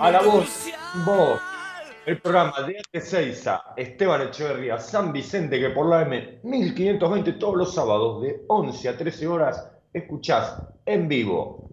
a la voz, vos, el programa de Seiza, Esteban Echeverría, San Vicente, que por la M 1520 todos los sábados de 11 a 13 horas escuchás en vivo.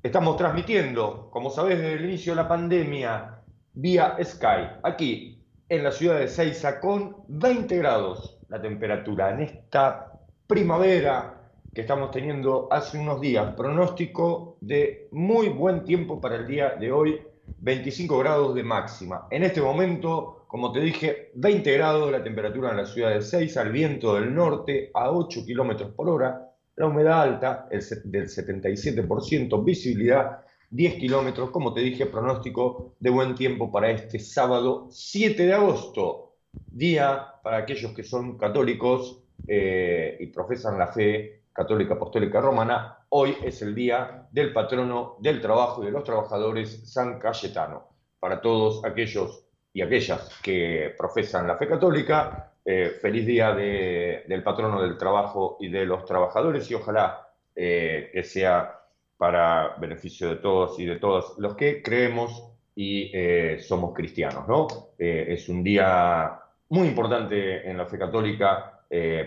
Estamos transmitiendo, como sabés, desde el inicio de la pandemia, vía Sky, aquí en la ciudad de Seiza, con 20 grados la temperatura en esta primavera que estamos teniendo hace unos días. Pronóstico de muy buen tiempo para el día de hoy, 25 grados de máxima. En este momento, como te dije, 20 grados la temperatura en la ciudad de Seiza, el viento del norte a 8 kilómetros por hora, la humedad alta el del 77%, visibilidad 10 kilómetros, como te dije, pronóstico de buen tiempo para este sábado 7 de agosto, día para aquellos que son católicos eh, y profesan la fe Católica Apostólica Romana, hoy es el día del patrono del trabajo y de los trabajadores San Cayetano. Para todos aquellos y aquellas que profesan la fe católica, eh, feliz día del patrono del trabajo y de los trabajadores y ojalá eh, que sea para beneficio de todos y de todos los que creemos y eh, somos cristianos. ¿no? es un día muy importante en la fe católica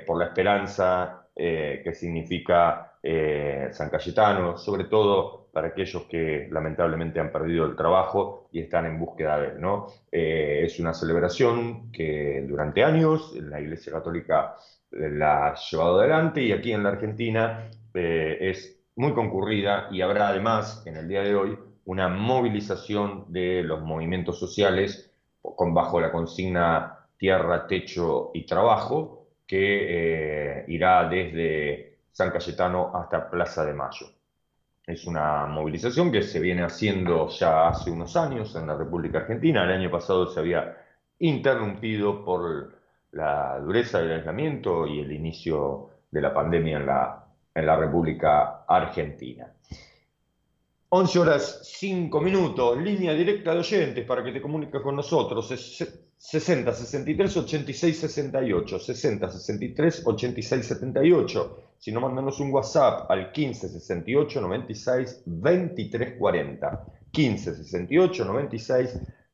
por la esperanza eh, que significa eh, San Cayetano, sobre todo para aquellos que lamentablemente han perdido el trabajo y están en búsqueda de él. ¿no? Eh, es una celebración que durante años la Iglesia Católica la ha llevado adelante y aquí en la Argentina es muy concurrida y habrá además en el día de hoy una movilización de los movimientos sociales con, bajo la consigna tierra, techo y trabajo, que eh, irá desde San Cayetano hasta Plaza de Mayo. Es una movilización que se viene haciendo ya hace unos años en la República Argentina. El año pasado se había interrumpido por la dureza del aislamiento y el inicio de la pandemia en la, en la República Argentina. 11 horas 5 minutos, línea directa de oyentes para que te comuniques con nosotros. 60 63 86 68, 60 63 86 78. Si no, mándanos un WhatsApp al 15 68 96 23 40. 15 68 96 23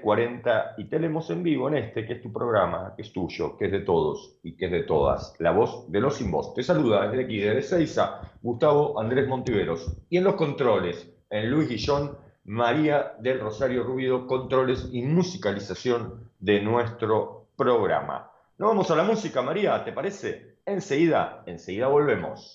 40 y tenemos en vivo en este, que es tu programa, que es tuyo, que es de todos y que es de todas, la voz de los sin voz. Te saluda desde aquí, desde Seiza, Gustavo Andrés Montiveros. Y en los controles, en Luis Guillón, María del Rosario Rubido, controles y musicalización de nuestro programa. Nos vamos a la música, María, ¿te parece? Enseguida, enseguida volvemos.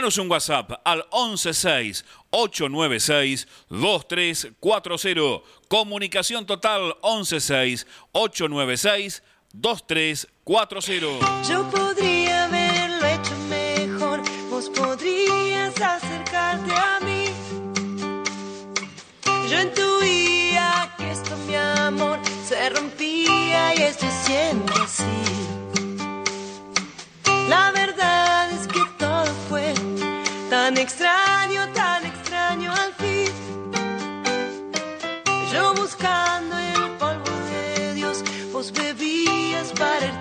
Envíanos un WhatsApp al 116 896 2340. Comunicación total 116 896 2340. Yo podría haberlo hecho mejor, vos podrías acercarte a mí. Yo intuía que esto, mi amor, se rompía y estoy siendo así. Extraño, tan extraño al fin. Yo buscando el polvo de Dios, vos bebías para irte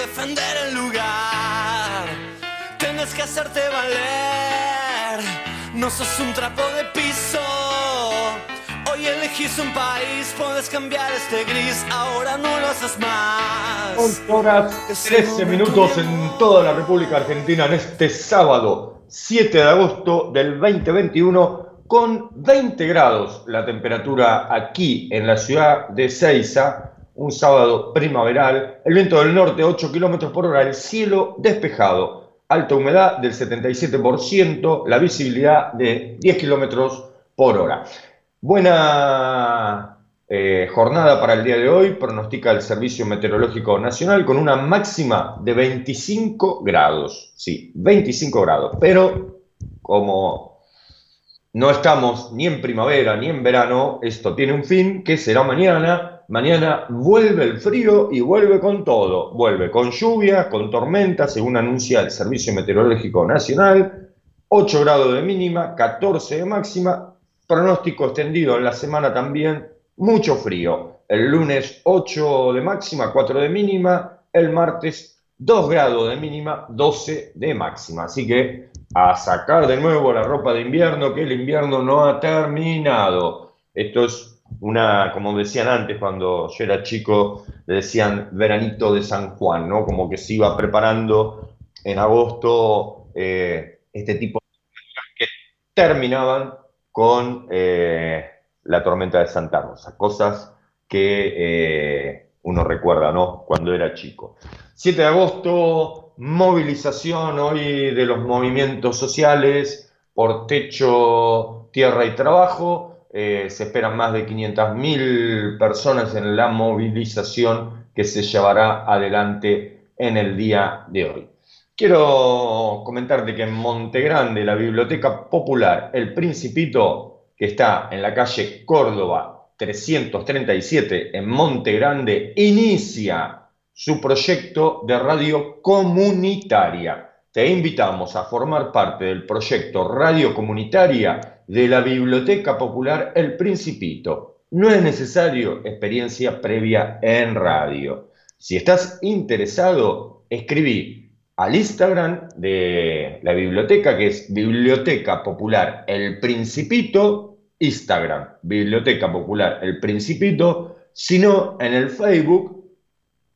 defender el lugar. Tienes que hacerte valer, no sos un trapo de piso. Hoy elegís un país, puedes cambiar este gris, ahora no lo haces más. 11 horas 13 minutos en toda la República Argentina en este sábado 7 de agosto del 2021 con 20 grados la temperatura aquí en la ciudad de Ceiza, un sábado primaveral, el viento del norte 8 kilómetros por hora, el cielo despejado, alta humedad del 77%, la visibilidad de 10 kilómetros por hora. Buena eh, jornada para el día de hoy, pronostica el Servicio Meteorológico Nacional con una máxima de 25 grados. Sí, 25 grados. Pero como no estamos ni en primavera ni en verano, esto tiene un fin que será mañana. Mañana vuelve el frío y vuelve con todo. Vuelve con lluvia, con tormenta, según anuncia el Servicio Meteorológico Nacional. 8 grados de mínima, 14 de máxima. Pronóstico extendido en la semana también mucho frío. El lunes 8 de máxima, 4 de mínima. El martes 2 grados de mínima, 12 de máxima. Así que a sacar de nuevo la ropa de invierno, que el invierno no ha terminado. Esto es una, como decían antes, cuando yo era chico, le decían veranito de San Juan, ¿no? Como que se iba preparando en agosto eh, este tipo de que terminaban con eh, la tormenta de Santa Rosa, cosas que eh, uno recuerda, ¿no? Cuando era chico. 7 de agosto, movilización hoy de los movimientos sociales por techo, tierra y trabajo. Eh, se esperan más de 500.000 personas en la movilización que se llevará adelante en el día de hoy. Quiero comentarte que en Montegrande, la Biblioteca Popular El Principito, que está en la calle Córdoba 337 en Montegrande, inicia su proyecto de radio comunitaria. Te invitamos a formar parte del proyecto Radio Comunitaria de la Biblioteca Popular El Principito. No es necesario experiencia previa en radio. Si estás interesado, escribí al Instagram de la biblioteca, que es Biblioteca Popular El Principito, Instagram, Biblioteca Popular El Principito, sino en el Facebook,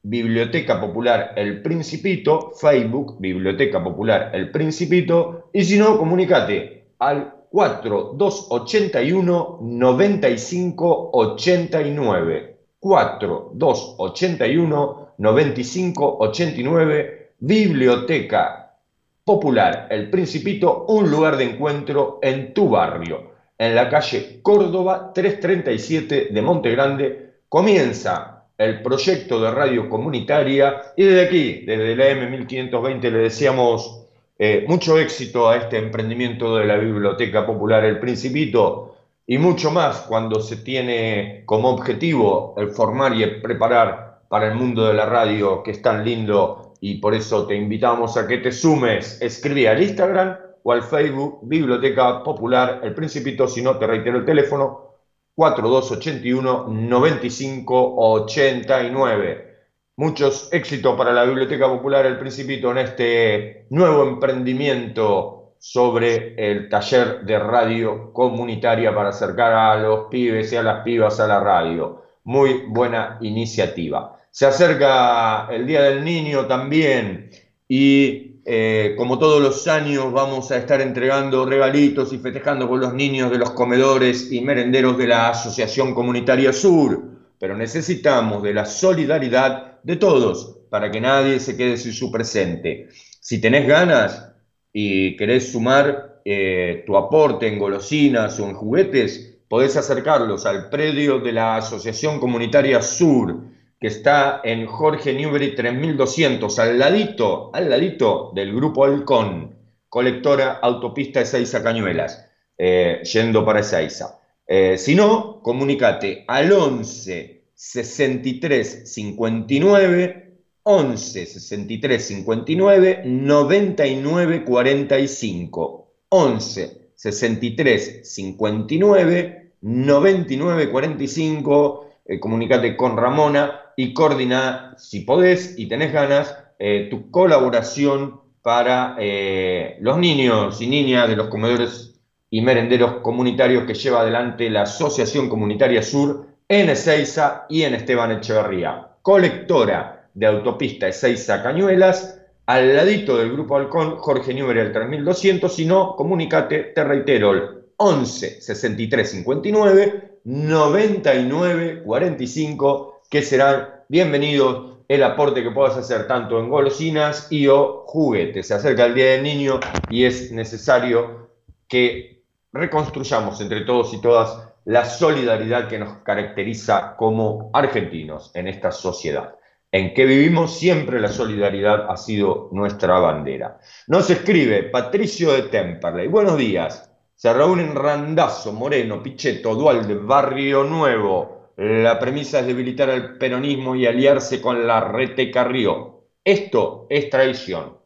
Biblioteca Popular El Principito, Facebook, Biblioteca Popular El Principito, y si no, comunícate al 4281 9589. 4281 9589. Biblioteca Popular El Principito, un lugar de encuentro en tu barrio. En la calle Córdoba 337 de Monte Grande comienza el proyecto de radio comunitaria y desde aquí, desde la M1520, le deseamos eh, mucho éxito a este emprendimiento de la Biblioteca Popular El Principito y mucho más cuando se tiene como objetivo el formar y el preparar para el mundo de la radio que es tan lindo y por eso te invitamos a que te sumes. Escribí al Instagram o al Facebook Biblioteca Popular El Principito, si no te reitero el teléfono 4281 9589. Muchos éxitos para la Biblioteca Popular El Principito en este nuevo emprendimiento sobre el taller de radio comunitaria para acercar a los pibes y a las pibas a la radio. Muy buena iniciativa. Se acerca el Día del Niño también y eh, como todos los años vamos a estar entregando regalitos y festejando con los niños de los comedores y merenderos de la Asociación Comunitaria Sur, pero necesitamos de la solidaridad de todos, para que nadie se quede sin su presente. Si tenés ganas y querés sumar eh, tu aporte en golosinas o en juguetes, podés acercarlos al predio de la Asociación Comunitaria Sur, que está en Jorge Newbery 3200, al ladito, al ladito del Grupo Halcón, colectora autopista Ezeiza Cañuelas, eh, yendo para Ezeiza. Eh, si no, comunícate al 11 63 59 11 63 59 99 45 11 63 59 99 45 comunicate con Ramona y coordina si podés y tenés ganas eh, tu colaboración para eh, los niños y niñas de los comedores y merenderos comunitarios que lleva adelante la Asociación Comunitaria Sur en Ezeiza y en Esteban Echeverría. Colectora de autopista Ezeiza Cañuelas, al ladito del Grupo Halcón, Jorge Newbery el 3200, si no, comunicate, te reitero, el 11 63 59 99 45, que serán bienvenidos el aporte que puedas hacer tanto en golosinas y o juguetes. Se acerca el Día del Niño y es necesario que reconstruyamos entre todos y todas la solidaridad que nos caracteriza como argentinos en esta sociedad. En que vivimos siempre la solidaridad ha sido nuestra bandera. Nos escribe Patricio de Temperley. Buenos días. Se reúnen Randazo, Moreno, Pichetto, Dualde, Barrio Nuevo. La premisa es debilitar al peronismo y aliarse con la Rete Carrió. Esto es traición.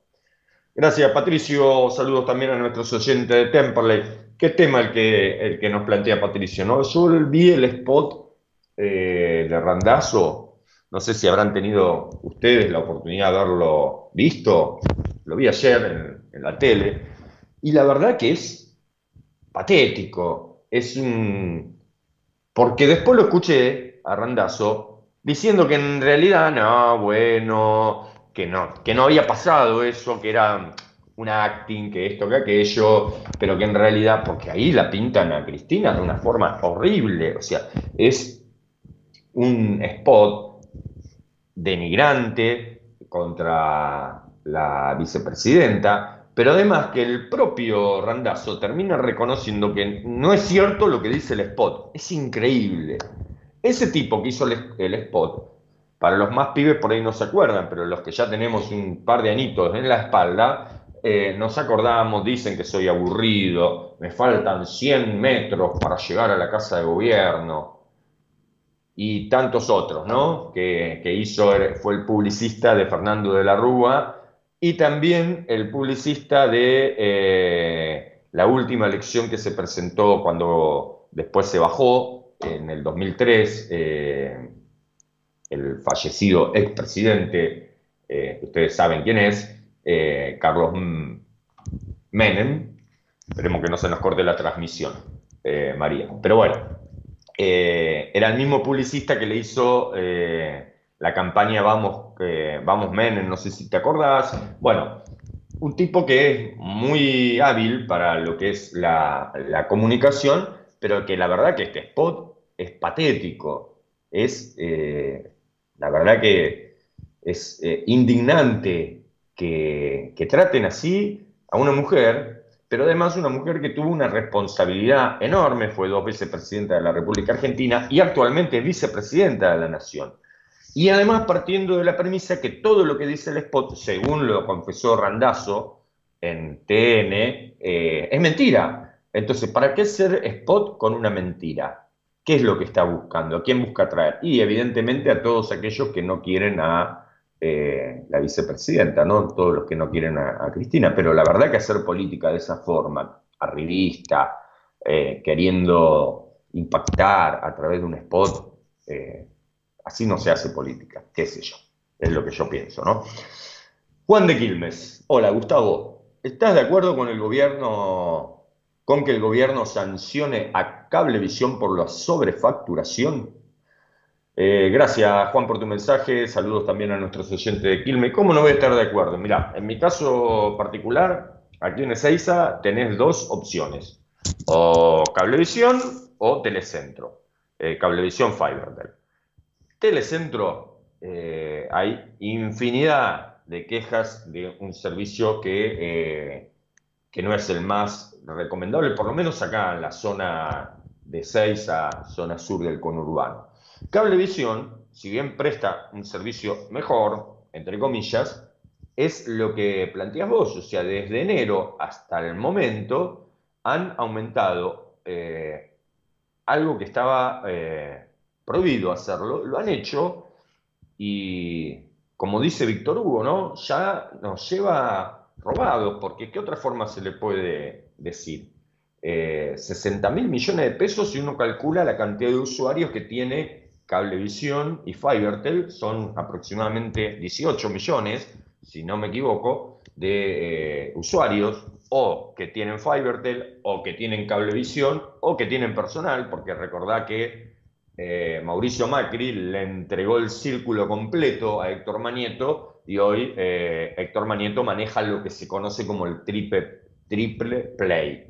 Gracias, Patricio. Saludos también a nuestros oyentes de Temperley. ¿Qué tema el que, el que nos plantea Patricio? ¿no? Yo vi el spot eh, de Randazo, no sé si habrán tenido ustedes la oportunidad de haberlo visto, lo vi ayer en, la tele, y la verdad que es patético, es un Porque después lo escuché a Randazo diciendo que en realidad no, bueno, que no, que no había pasado eso, que era un acting, que esto, que aquello, pero que en realidad, porque ahí la pintan a Cristina de una forma horrible, o sea, es un spot denigrante contra la vicepresidenta, pero además que el propio Randazo termina reconociendo que no es cierto lo que dice el spot, es increíble. Ese tipo que hizo el, el spot, para los más pibes por ahí no se acuerdan, pero los que ya tenemos un par de anitos en la espalda, eh, nos acordamos, dicen que soy aburrido, me faltan 100 metros para llegar a la casa de gobierno y tantos otros, ¿no? Que, hizo, fue el publicista de Fernando de la Rúa y también el publicista de eh, la última elección que se presentó cuando después se bajó en el 2003, eh, el fallecido expresidente, ustedes saben quién es, eh, Carlos Menem. Esperemos que no se nos corte la transmisión, eh, María. Pero bueno, eh, era el mismo publicista que le hizo la campaña Vamos, Vamos Menem, no sé si te acordás. Bueno, un tipo que es muy hábil para lo que es la, comunicación, pero que la verdad que este spot es patético. Es, la verdad que es indignante que, traten así a una mujer, pero además una mujer que tuvo una responsabilidad enorme, fue dos veces presidenta de la República Argentina y actualmente vicepresidenta de la Nación. Y además partiendo de la premisa que todo lo que dice el spot, según lo confesó Randazo en TN, eh, es mentira. Entonces, ¿para qué ser spot con una mentira? ¿Qué es lo que está buscando? ¿A quién busca atraer? Y evidentemente a todos aquellos que no quieren a eh, la vicepresidenta, ¿no? Todos los que no quieren a, Cristina, pero la verdad que hacer política de esa forma, arribista, eh, queriendo impactar a través de un spot, eh, así no se hace política, qué sé yo, es lo que yo pienso, ¿no? Juan de Quilmes, hola Gustavo, ¿estás de acuerdo con el gobierno, con que el gobierno sancione a Cablevisión por la sobrefacturación? Eh, gracias, Juan, por tu mensaje. Saludos también a nuestros oyentes de Quilme. ¿Cómo no voy a estar de acuerdo? Mirá, en mi caso particular, aquí en Ezeiza tenés dos opciones: o Cablevisión o Telecentro. Eh, Cablevisión Fiberdell. Telecentro, eh, hay infinidad de quejas de un servicio que, que no es el más recomendable, por lo menos acá en la zona de Ezeiza, zona sur del conurbano. Cablevisión, si bien presta un servicio mejor, entre comillas, es lo que planteas vos, o sea, desde enero hasta el momento han aumentado eh, algo que estaba eh, prohibido hacerlo, lo han hecho y, como dice Víctor Hugo, ¿no? ya nos lleva robados, porque ¿qué otra forma se le puede decir? 60 eh, mil millones de pesos si uno calcula la cantidad de usuarios que tiene Cablevisión y Fibertel son aproximadamente 18 millones, si no me equivoco, de eh, usuarios o que tienen Fibertel o que tienen Cablevisión o que tienen personal, porque recordá que eh, Mauricio Macri le entregó el círculo completo a Héctor Manieto y hoy eh, Héctor Manieto maneja lo que se conoce como el triple, triple play.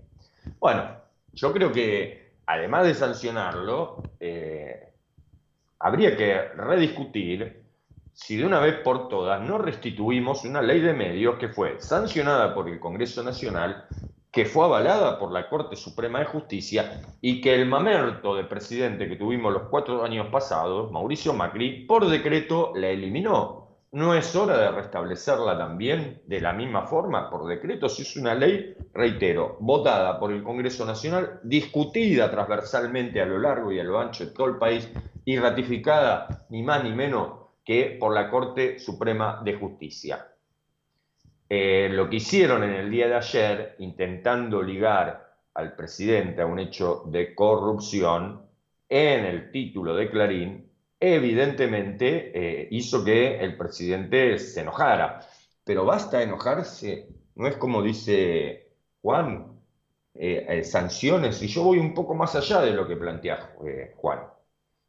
Bueno, yo creo que además de sancionarlo, habría que rediscutir si de una vez por todas no restituimos una ley de medios que fue sancionada por el Congreso Nacional, que fue avalada por la Corte Suprema de Justicia y que el mamerto de presidente que tuvimos los cuatro años pasados, Mauricio Macri, por decreto la eliminó. ¿No es hora de restablecerla también de la misma forma por decreto? Si es una ley, reitero, votada por el Congreso Nacional, discutida transversalmente a lo largo y a lo ancho de todo el país y ratificada ni más ni menos que por la Corte Suprema de Justicia. Eh, lo que hicieron en el día de ayer, intentando ligar al presidente a un hecho de corrupción, en el título de Clarín, evidentemente eh, hizo que el presidente se enojara. Pero basta enojarse, no es como dice Juan, eh, eh, sanciones, y yo voy un poco más allá de lo que plantea Juan.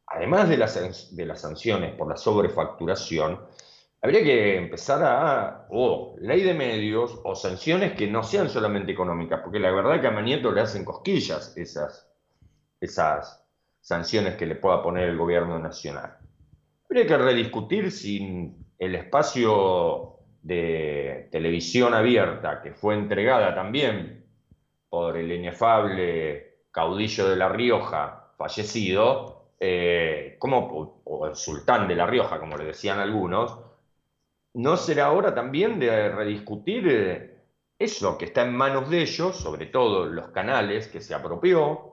Además de las, sanciones por la sobrefacturación, habría que empezar a, o ley de medios, o sanciones que no sean solamente económicas, porque la verdad que a Manieto le hacen cosquillas esas, esas sanciones que le pueda poner el gobierno nacional. Habría que rediscutir si el espacio de televisión abierta, que fue entregada también por el inefable caudillo de La Rioja, fallecido, eh, como, o el sultán de La Rioja, como le decían algunos, ¿no será hora también de rediscutir eh, eso que está en manos de ellos, sobre todo los canales que se apropió,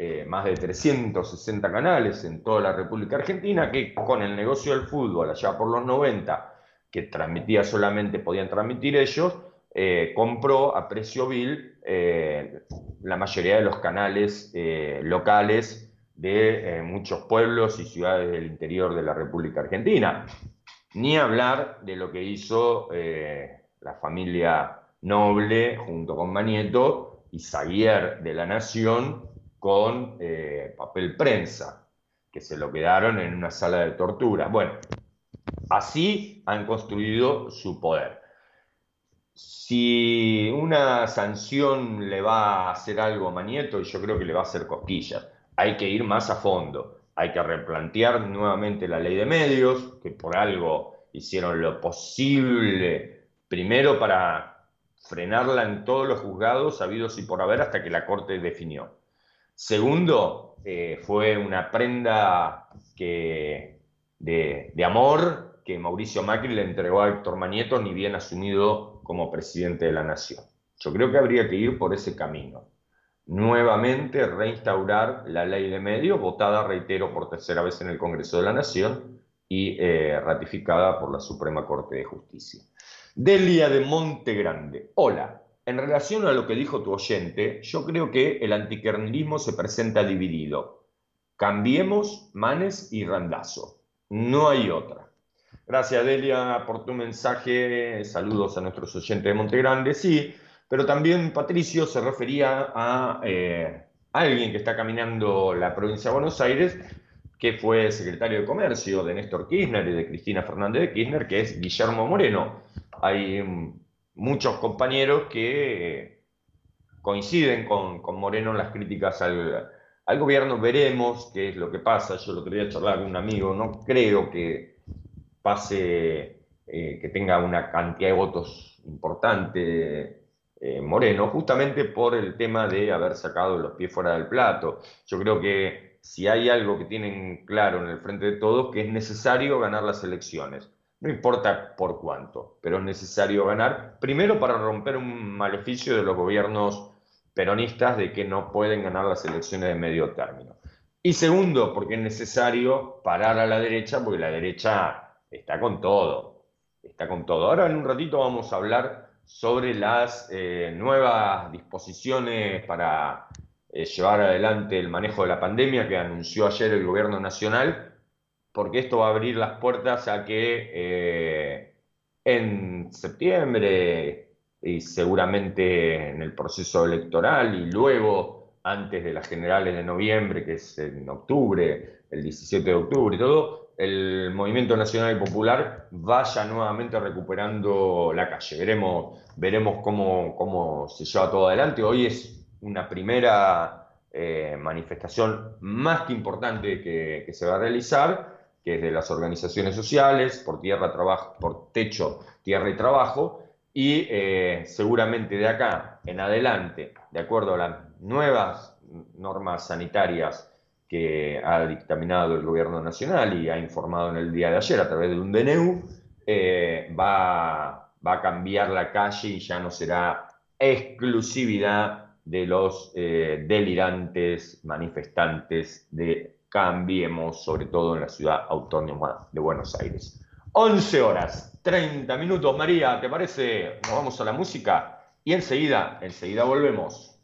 eh, más de 360 canales en toda la República Argentina, que con el negocio del fútbol allá por los 90, que transmitía solamente, podían transmitir ellos, eh, compró a precio vil eh, la mayoría de los canales locales de muchos pueblos y ciudades del interior de la República Argentina. Ni hablar de lo que hizo la familia Noble junto con Manieto y Zaguier de la Nación con eh, papel prensa, que se lo quedaron en una sala de tortura. Bueno, así han construido su poder. Si una sanción le va a hacer algo a Manieto, yo creo que le va a hacer cosquillas, hay que ir más a fondo, hay que replantear nuevamente la ley de medios, que por algo hicieron lo posible, primero para frenarla en todos los juzgados habidos y por haber hasta que la Corte definió. Segundo, eh, fue una prenda que, de, amor que Mauricio Macri le entregó a Héctor Manieto ni bien asumido como presidente de la nación. Yo creo que habría que ir por ese camino. Nuevamente reinstaurar la ley de medios, votada, reitero, por tercera vez en el Congreso de la Nación y eh, ratificada por la Suprema Corte de Justicia. Delia de Monte Grande. Hola, en relación a lo que dijo tu oyente, yo creo que el antikernilismo se presenta dividido. Cambiemos Manes y Randazo. No hay otra. Gracias, Delia, por tu mensaje. Saludos a nuestros oyentes de Montegrande. Sí, pero también Patricio se refería a eh, alguien que está caminando la provincia de Buenos Aires, que fue secretario de Comercio de Néstor Kirchner y de Cristina Fernández de Kirchner, que es Guillermo Moreno. Hay muchos compañeros que coinciden con, Moreno en las críticas al, gobierno. Veremos qué es lo que pasa. Yo lo quería charlar con un amigo. No creo que pase, eh, que tenga una cantidad de votos importante eh, Moreno, justamente por el tema de haber sacado los pies fuera del plato. Yo creo que si hay algo que tienen claro en el frente de todos, que es necesario ganar las elecciones no importa por cuánto, pero es necesario ganar, primero para romper un maleficio de los gobiernos peronistas de que no pueden ganar las elecciones de medio término. Y segundo, porque es necesario parar a la derecha, porque la derecha está con todo, está con todo. Ahora en un ratito vamos a hablar sobre las eh, nuevas disposiciones para eh, llevar adelante el manejo de la pandemia que anunció ayer el gobierno nacional porque esto va a abrir las puertas a que eh, en septiembre y seguramente en el proceso electoral y luego antes de las generales de noviembre, que es en octubre, el 17 de octubre y todo, el movimiento nacional y popular vaya nuevamente recuperando la calle. Veremos, veremos cómo, cómo se lleva todo adelante. Hoy es una primera eh, manifestación más que importante que, que se va a realizar que es de las organizaciones sociales, por tierra, trabajo, por techo, tierra y trabajo, y eh, seguramente de acá en adelante, de acuerdo a las nuevas normas sanitarias que ha dictaminado el gobierno nacional y ha informado en el día de ayer a través de un DNU, eh, va, va, a cambiar la calle y ya no será exclusividad de los eh, delirantes manifestantes de cambiemos, sobre todo en la ciudad autónoma de Buenos Aires. 11 horas, 30 minutos, María, ¿te parece? Nos vamos a la música y enseguida, enseguida volvemos.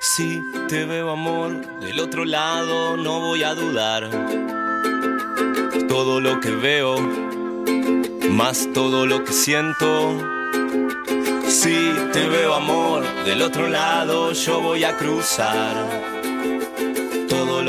Si te veo amor del otro lado, no voy a dudar. Todo lo que veo, más todo lo que siento Si te veo amor del otro lado, yo voy a cruzar.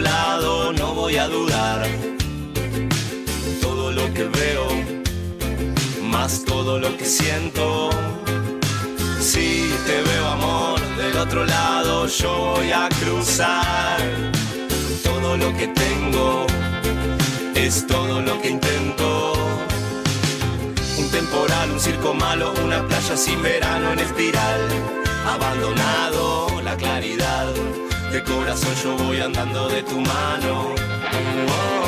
No voy a dudar. Todo lo que veo, más todo lo que siento. Si te veo amor del otro lado, yo voy a cruzar. Todo lo que tengo es todo lo que intento. Un temporal, un circo malo, una playa sin verano en espiral. Abandonado la claridad, de corazón yo voy andando de tu mano. Sin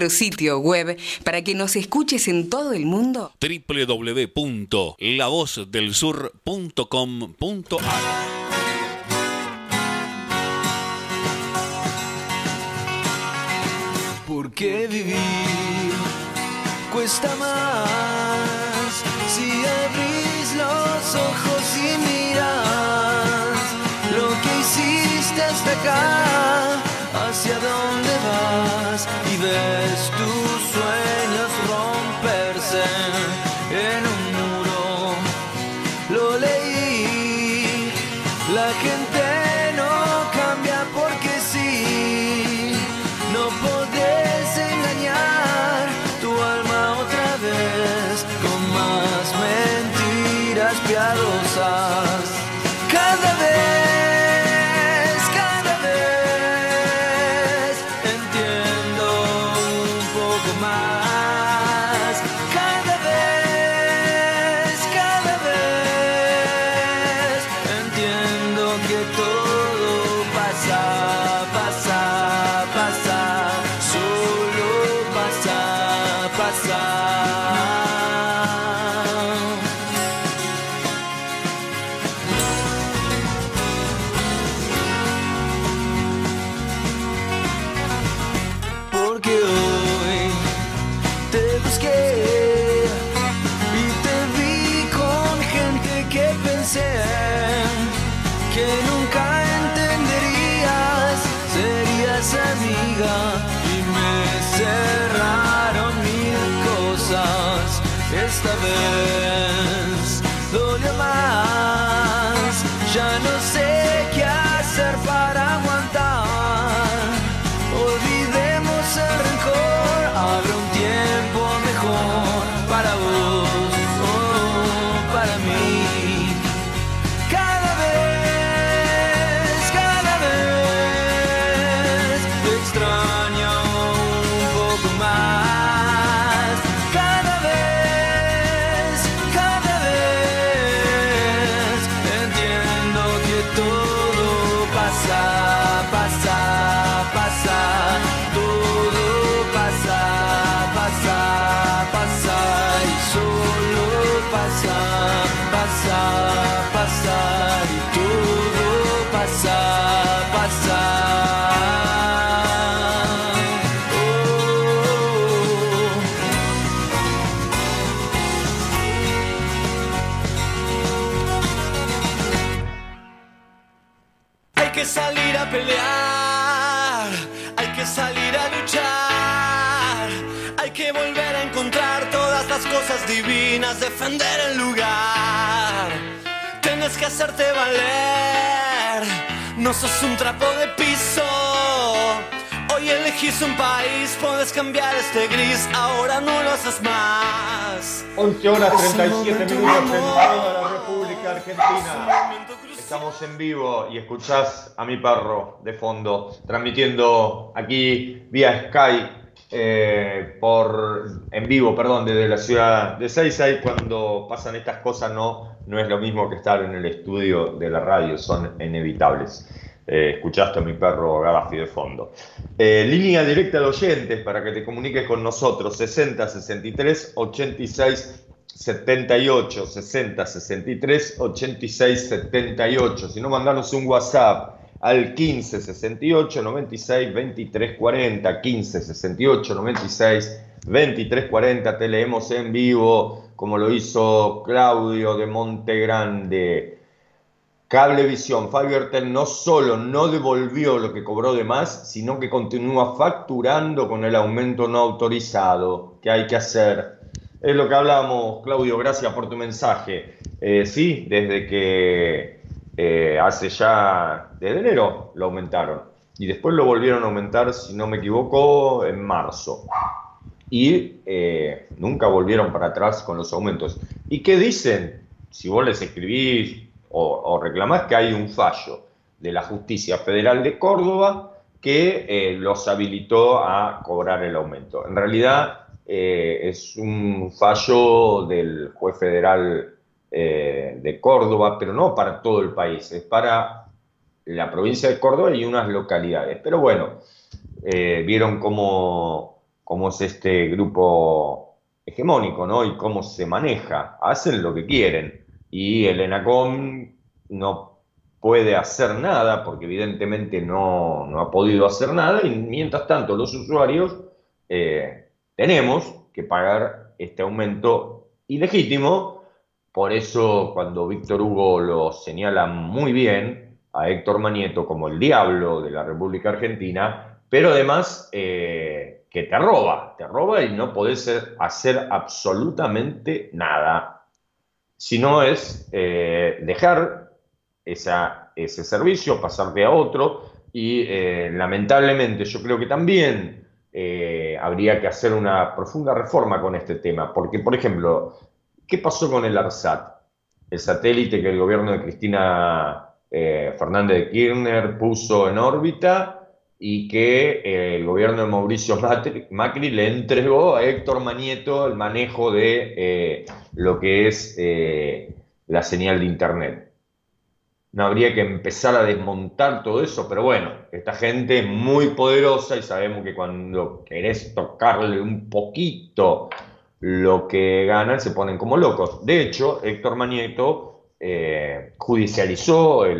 Nuestro sitio web para que nos escuches en todo el mundo. www.lavozdelsur.com.ar ¿Por qué vivir cuesta más si abrís los ojos y miras lo que hiciste hasta acá, hacia dónde vas y ves cosas divinas, defender el lugar. Tienes que hacerte valer, no sos un trapo de piso. Hoy elegís un país, puedes cambiar este gris, ahora no lo haces más. 11 horas Es un 37 momento minutos en toda la República Argentina. Estamos en vivo y escuchás a mi perro de fondo, transmitiendo aquí vía Sky eh, por en vivo, perdón, desde la ciudad de Seiza y cuando pasan estas cosas no, no es lo mismo que estar en el estudio de la radio, son inevitables. Eh, escuchaste a mi perro Garafi de fondo. Eh, línea directa de oyentes para que te comuniques con nosotros, 60 63 86 78 60 63 86 78. Si no, mandanos un WhatsApp al 15 68 96 23 40. 15 68 96 23 40. Te leemos en vivo, como lo hizo Claudio de Monte Grande. Cablevisión, Fibertel no solo no devolvió lo que cobró de más, sino que continúa facturando con el aumento no autorizado. ¿Qué hay que hacer? Es lo que hablábamos, Claudio, gracias por tu mensaje. Eh, sí, desde que eh, hace ya, desde enero lo aumentaron. Y después lo volvieron a aumentar, si no me equivoco, en marzo. Y eh, nunca volvieron para atrás con los aumentos. ¿Y qué dicen? Si vos les escribís o, o reclamás que hay un fallo de la Justicia Federal de Córdoba que eh, los habilitó a cobrar el aumento. En realidad es un fallo del juez federal eh, de Córdoba, pero no para todo el país, es para la provincia de Córdoba y unas localidades. Pero bueno, eh, vieron cómo, cómo es este grupo hegemónico, ¿no? Y cómo se maneja. Hacen lo que quieren. Y el ENACOM no puede hacer nada, porque evidentemente no, no ha podido hacer nada, y mientras tanto los usuarios eh, tenemos que pagar este aumento ilegítimo. Por eso cuando Víctor Hugo lo señala muy bien a Héctor Manieto como el diablo de la República Argentina, pero además eh, que te roba, te roba y no podés hacer absolutamente nada. Si no es eh, dejar ese servicio, pasarte a otro y eh, lamentablemente yo creo que también habría que hacer una profunda reforma con este tema, porque por ejemplo, ¿qué pasó con el ARSAT? El satélite que el gobierno de Cristina eh, Fernández de Kirchner puso en órbita y que eh, el gobierno de Mauricio Macri, le entregó a Héctor Manieto el manejo de eh, lo que es la señal de Internet. No habría que empezar a desmontar todo eso, pero bueno, esta gente es muy poderosa y sabemos que cuando querés tocarle un poquito lo que ganan, se ponen como locos. De hecho, Héctor Manieto eh, judicializó el,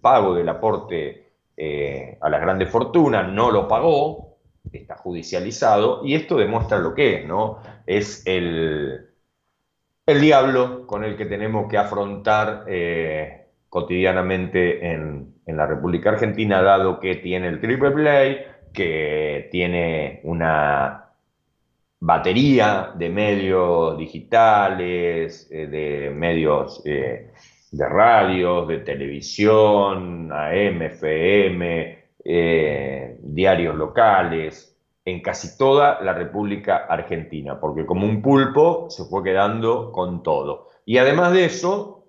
pago del aporte eh, a las grandes fortunas, no lo pagó, está judicializado, y esto demuestra lo que es, ¿no? Es el, el diablo con el que tenemos que afrontar eh, cotidianamente en, en la República Argentina, dado que tiene el triple play, que tiene una batería de medios digitales, eh, de medios eh, de radios, de televisión, AM, FM, eh, diarios locales, en casi toda la República Argentina, porque como un pulpo se fue quedando con todo. Y además de eso,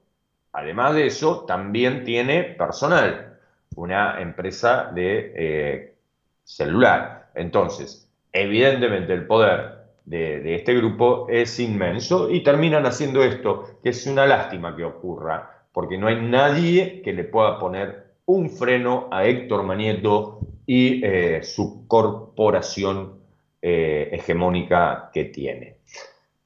además de eso, también tiene personal, una empresa de celular. Entonces, evidentemente el poder de, este grupo es inmenso y terminan haciendo esto, que es una lástima que ocurra, porque no hay nadie que le pueda poner un freno a Héctor Manieto y eh, su corporación eh, hegemónica que tiene.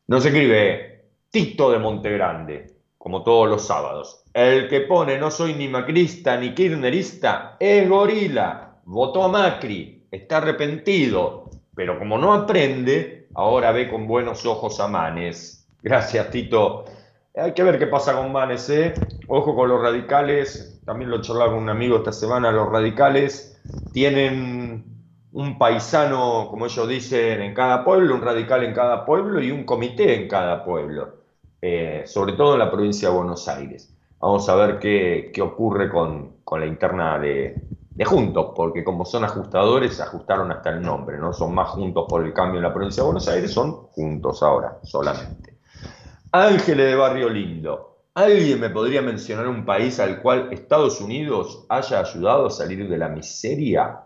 Nos escribe Tito de Montegrande, como todos los sábados. El que pone no soy ni macrista ni kirnerista es gorila, votó a Macri, está arrepentido, pero como no aprende, ahora ve con buenos ojos a Manes. Gracias, Tito. Hay que ver qué pasa con Manes, ¿eh? Ojo con los radicales, también lo charlaba con un amigo esta semana, los radicales tienen un paisano, como ellos dicen, en cada pueblo, un radical en cada pueblo y un comité en cada pueblo, eh, sobre todo en la provincia de Buenos Aires. Vamos a ver qué, ocurre con, con la interna de, de Juntos, porque como son ajustadores, ajustaron hasta el nombre, no son más Juntos por el cambio en la provincia de Buenos Aires, son Juntos ahora, solamente. Ángeles de Barrio Lindo. ¿Alguien me podría mencionar un país al cual Estados Unidos haya ayudado a salir de la miseria?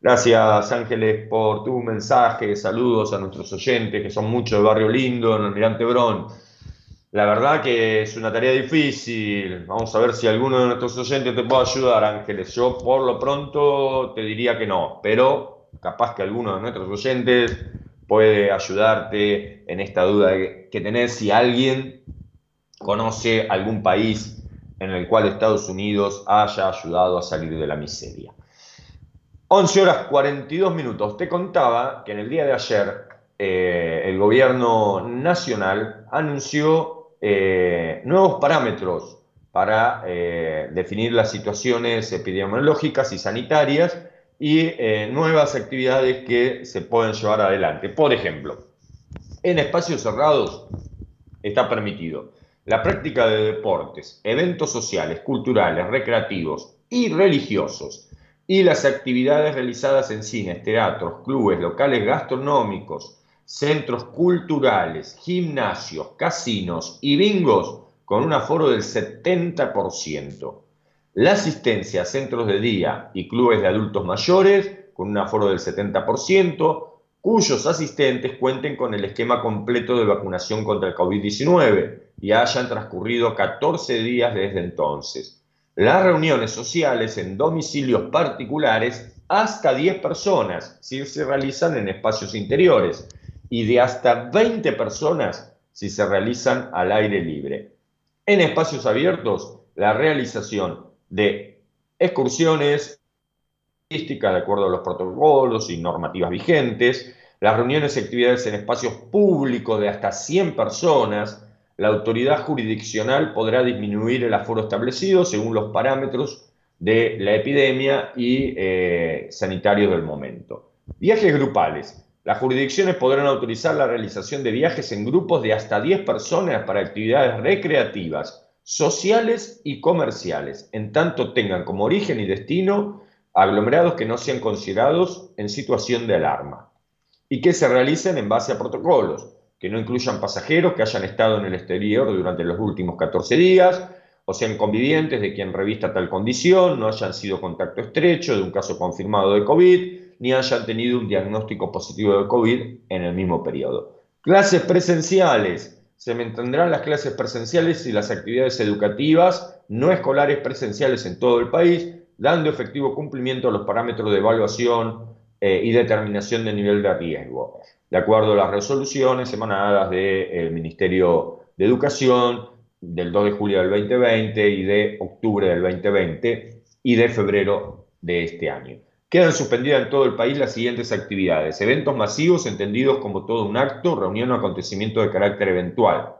Gracias Ángeles por tu mensaje, saludos a nuestros oyentes que son muchos de Barrio Lindo, en el Mirante Brón. La verdad que es una tarea difícil. Vamos a ver si alguno de nuestros oyentes te puede ayudar, Ángeles. Yo por lo pronto te diría que no, pero capaz que alguno de nuestros oyentes puede ayudarte en esta duda que tenés si alguien conoce algún país en el cual Estados Unidos haya ayudado a salir de la miseria. 11 horas 42 minutos. Te contaba que en el día de ayer eh, el gobierno nacional anunció eh, nuevos parámetros para eh, definir las situaciones epidemiológicas y sanitarias y eh, nuevas actividades que se pueden llevar adelante. Por ejemplo, en espacios cerrados está permitido la práctica de deportes, eventos sociales, culturales, recreativos y religiosos y las actividades realizadas en cines, teatros, clubes, locales gastronómicos, centros culturales, gimnasios, casinos y bingos con un aforo del 70%. La asistencia a centros de día y clubes de adultos mayores con un aforo del 70%, cuyos asistentes cuenten con el esquema completo de vacunación contra el COVID-19 y hayan transcurrido 14 días desde entonces. Las reuniones sociales en domicilios particulares hasta 10 personas si se realizan en espacios interiores y de hasta 20 personas si se realizan al aire libre. En espacios abiertos, la realización de excursiones turísticas de acuerdo a los protocolos y normativas vigentes, las reuniones y actividades en espacios públicos de hasta 100 personas, la autoridad jurisdiccional podrá disminuir el aforo establecido según los parámetros de la epidemia y eh, sanitarios del momento. Viajes grupales. Las jurisdicciones podrán autorizar la realización de viajes en grupos de hasta 10 personas para actividades recreativas, sociales y comerciales, en tanto tengan como origen y destino aglomerados que no sean considerados en situación de alarma y que se realicen en base a protocolos, que no incluyan pasajeros que hayan estado en el exterior durante los últimos 14 días o sean convivientes de quien revista tal condición, no hayan sido contacto estrecho de un caso confirmado de COVID, ni hayan tenido un diagnóstico positivo de COVID en el mismo periodo. Clases presenciales. Se mantendrán las clases presenciales y las actividades educativas no escolares presenciales en todo el país, dando efectivo cumplimiento a los parámetros de evaluación eh, y determinación de nivel de riesgo, de acuerdo a las resoluciones emanadas del Ministerio de Educación del 2 de julio del 2020 y de octubre del 2020 y de febrero de este año. Quedan suspendidas en todo el país las siguientes actividades. Eventos masivos entendidos como todo un acto, reunión o acontecimiento de carácter eventual,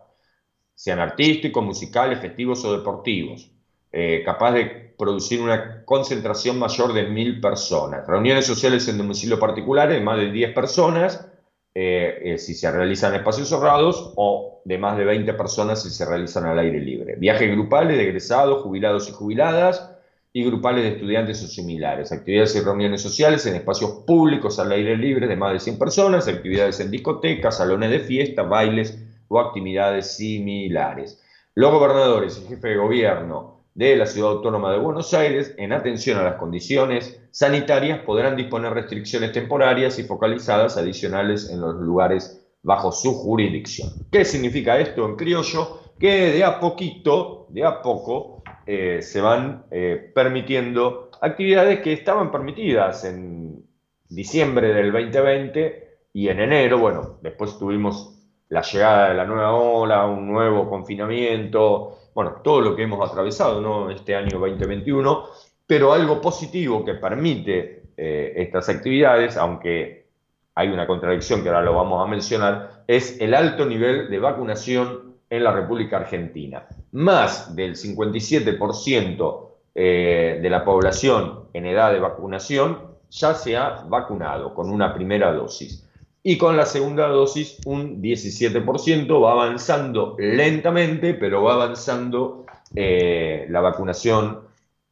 sean artísticos, musicales, festivos o deportivos. eh, capaz de producir una concentración mayor de mil personas. Reuniones sociales en domicilio particular de más de 10 personas, eh, eh, si se realizan en espacios cerrados, o de más de 20 personas si se realizan al aire libre. Viajes grupales de egresados, jubilados y jubiladas, y grupales de estudiantes o similares. Actividades y reuniones sociales en espacios públicos al aire libre de más de 100 personas, actividades en discotecas, salones de fiesta, bailes o actividades similares. Los gobernadores y jefe de gobierno de la Ciudad Autónoma de Buenos Aires, en atención a las condiciones sanitarias, podrán disponer restricciones temporarias y focalizadas adicionales en los lugares bajo su jurisdicción. ¿Qué significa esto en criollo? Que de a poquito, de a poco, eh, se van eh, permitiendo actividades que estaban permitidas en diciembre del 2020 y en enero, bueno, después tuvimos la llegada de la nueva ola, un nuevo confinamiento, bueno, todo lo que hemos atravesado ¿no? este año 2021, pero algo positivo que permite eh, estas actividades, aunque hay una contradicción que ahora lo vamos a mencionar, es el alto nivel de vacunación en la República Argentina. Más del 57% eh, de la población en edad de vacunación ya se ha vacunado con una primera dosis. Y con la segunda dosis un 17% va avanzando lentamente, pero va avanzando eh, la vacunación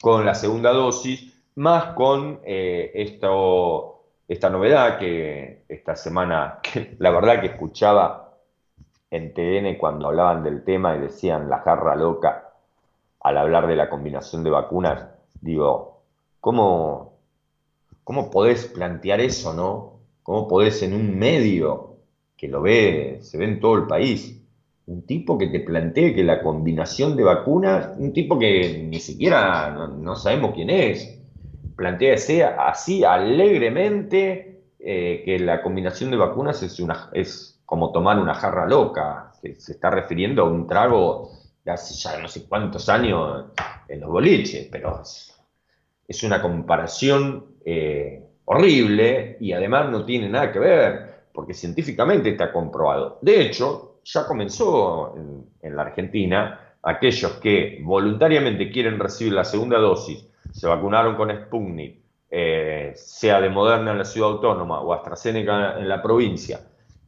con la segunda dosis, más con eh, esto, esta novedad que esta semana, que la verdad que escuchaba en TN cuando hablaban del tema y decían la jarra loca al hablar de la combinación de vacunas, digo, ¿cómo, cómo podés plantear eso, no? ¿Cómo podés en un medio que lo ve, se ve en todo el país, un tipo que te plantee que la combinación de vacunas, un tipo que ni siquiera no, sabemos quién es, plantea así alegremente eh, que la combinación de vacunas es, una, es como tomar una jarra loca, que se está refiriendo a un trago de hace ya no sé cuántos años en los boliches, pero es, una comparación eh, horrible y además no tiene nada que ver, porque científicamente está comprobado. De hecho, ya comenzó en, la Argentina aquellos que voluntariamente quieren recibir la segunda dosis, se vacunaron con Sputnik, eh, sea de Moderna en la ciudad autónoma o AstraZeneca en la provincia,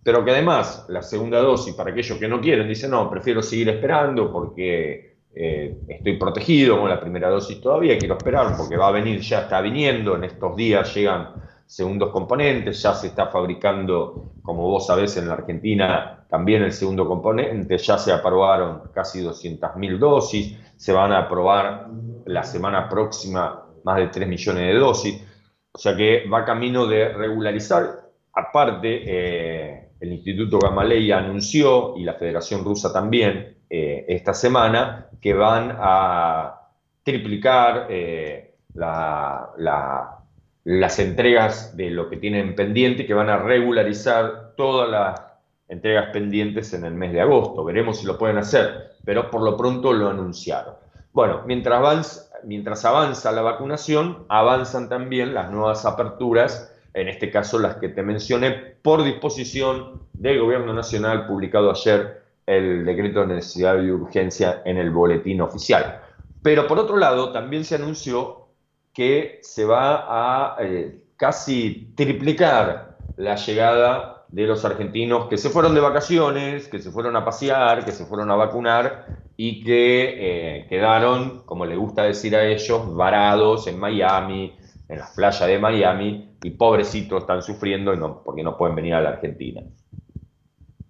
pero que además la segunda dosis, para aquellos que no quieren, dicen, no, prefiero seguir esperando porque eh, estoy protegido con la primera dosis todavía, quiero esperar porque va a venir, ya está viniendo, en estos días llegan segundos componentes, ya se está fabricando, como vos sabés, en la Argentina también el segundo componente, ya se aprobaron casi 200.000 dosis, se van a aprobar la semana próxima más de 3 millones de dosis, o sea que va camino de regularizar, aparte, eh, el Instituto Gamaleya anunció, y la Federación Rusa también, eh, esta semana, que van a triplicar eh, las entregas de lo que tienen pendiente, que van a regularizar todas las entregas pendientes en el mes de agosto. Veremos si lo pueden hacer, pero por lo pronto lo anunciaron. Bueno, mientras avanza, mientras avanza la vacunación, avanzan también las nuevas aperturas en este caso las que te mencioné, por disposición del Gobierno Nacional, publicado ayer el decreto de necesidad y urgencia en el boletín oficial. Pero por otro lado, también se anunció que se va a eh, casi triplicar la llegada de los argentinos que se fueron de vacaciones, que se fueron a pasear, que se fueron a vacunar y que eh, quedaron, como le gusta decir a ellos, varados en Miami, en las playas de Miami y pobrecitos están sufriendo porque no pueden venir a la Argentina.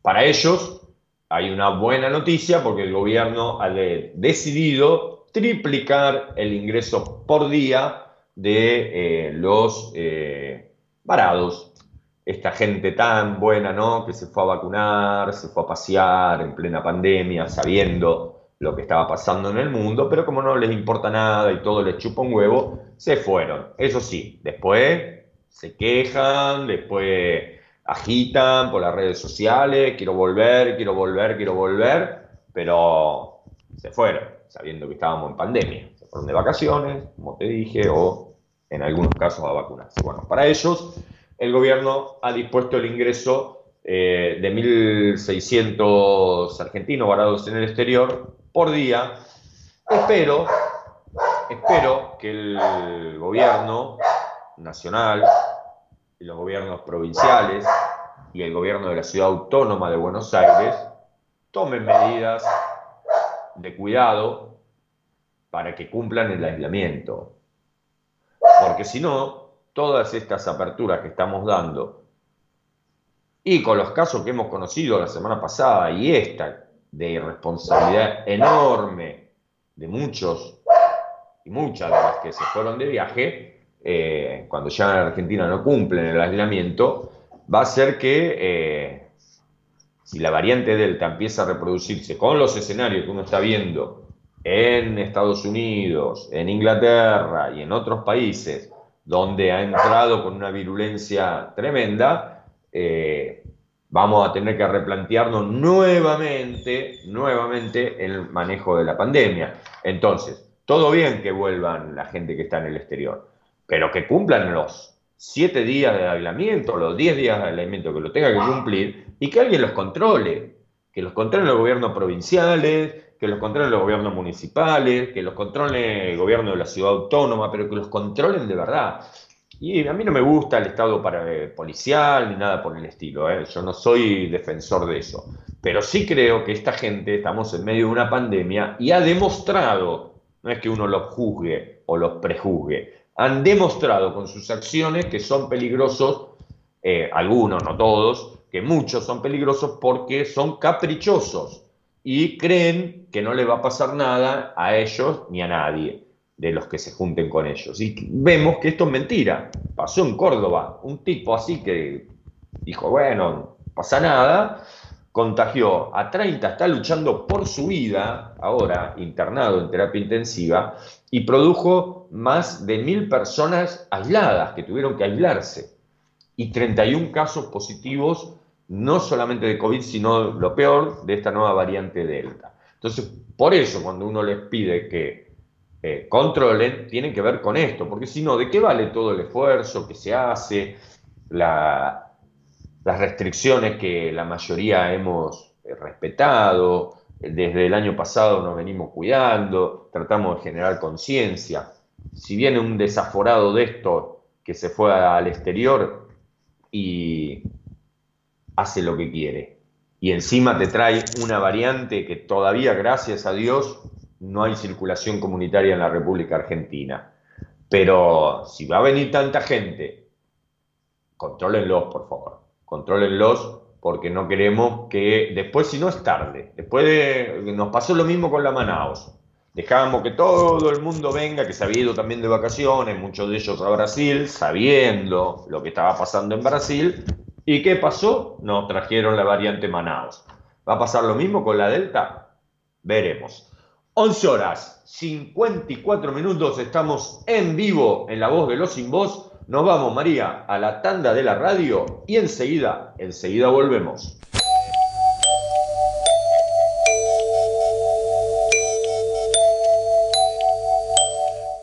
Para ellos hay una buena noticia porque el gobierno ha decidido triplicar el ingreso por día de eh, los eh, varados. Esta gente tan buena, ¿no? Que se fue a vacunar, se fue a pasear en plena pandemia, sabiendo lo que estaba pasando en el mundo, pero como no les importa nada y todo les chupa un huevo, se fueron. Eso sí, después se quejan, después agitan por las redes sociales, quiero volver, quiero volver, quiero volver, pero se fueron, sabiendo que estábamos en pandemia. Se fueron de vacaciones, como te dije, o en algunos casos a vacunarse. Bueno, para ellos, el gobierno ha dispuesto el ingreso eh, de 1.600 argentinos varados en el exterior por día. Espero, espero que el gobierno nacional y los gobiernos provinciales y el gobierno de la ciudad autónoma de Buenos Aires tomen medidas de cuidado para que cumplan el aislamiento. Porque si no, todas estas aperturas que estamos dando y con los casos que hemos conocido la semana pasada y esta de irresponsabilidad enorme de muchos y muchas de las que se fueron de viaje, eh, cuando llegan a la Argentina no cumplen el aislamiento, va a ser que eh, si la variante Delta empieza a reproducirse con los escenarios que uno está viendo en Estados Unidos, en Inglaterra y en otros países, donde ha entrado con una virulencia tremenda, eh, vamos a tener que replantearnos nuevamente, nuevamente el manejo de la pandemia. Entonces, todo bien que vuelvan la gente que está en el exterior, pero que cumplan los siete días de aislamiento, los diez días de aislamiento que lo tenga que cumplir y que alguien los controle, que los controlen los gobiernos provinciales, que los controlen los gobiernos municipales, que los controle el gobierno de la ciudad autónoma, pero que los controlen de verdad. Y a mí no me gusta el Estado para, eh, policial ni nada por el estilo, ¿eh? yo no soy defensor de eso. Pero sí creo que esta gente, estamos en medio de una pandemia y ha demostrado, no es que uno los juzgue o los prejuzgue, han demostrado con sus acciones que son peligrosos, eh, algunos, no todos, que muchos son peligrosos porque son caprichosos y creen que no le va a pasar nada a ellos ni a nadie de los que se junten con ellos. Y vemos que esto es mentira. Pasó en Córdoba, un tipo así que dijo, bueno, no pasa nada, contagió a 30, está luchando por su vida, ahora internado en terapia intensiva, y produjo más de mil personas aisladas que tuvieron que aislarse, y 31 casos positivos, no solamente de COVID, sino lo peor, de esta nueva variante Delta. Entonces, por eso cuando uno les pide que eh, controlen tienen que ver con esto, porque si no, ¿de qué vale todo el esfuerzo que se hace, las restricciones que la mayoría hemos eh, respetado? Desde el año pasado nos venimos cuidando, tratamos de generar conciencia. Si viene un desaforado de esto que se fue al exterior y hace lo que quiere, y encima te trae una variante que todavía, gracias a Dios, no hay circulación comunitaria en la República Argentina. Pero si va a venir tanta gente, contrólenlos, por favor. Contrólenlos porque no queremos que después, si no es tarde, después de, nos pasó lo mismo con la Manaos. Dejábamos que todo el mundo venga, que se había ido también de vacaciones, muchos de ellos a Brasil, sabiendo lo que estaba pasando en Brasil. ¿Y qué pasó? Nos trajeron la variante Manaos. ¿Va a pasar lo mismo con la Delta? Veremos. 11 horas 54 minutos, estamos en vivo en La Voz de los Sin Voz. Nos vamos, María, a la tanda de la radio y enseguida, enseguida volvemos.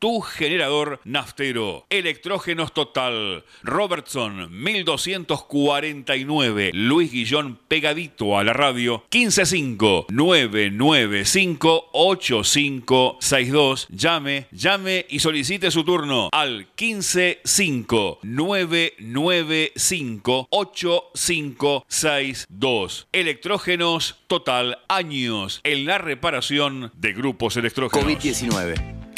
tu generador naftero. Electrógenos Total. Robertson 1249. Luis Guillón pegadito a la radio. 155 995 8562. Llame, llame y solicite su turno al 155 995 8562. Electrógenos Total. Años en la reparación de grupos electrógenos. COVID-19.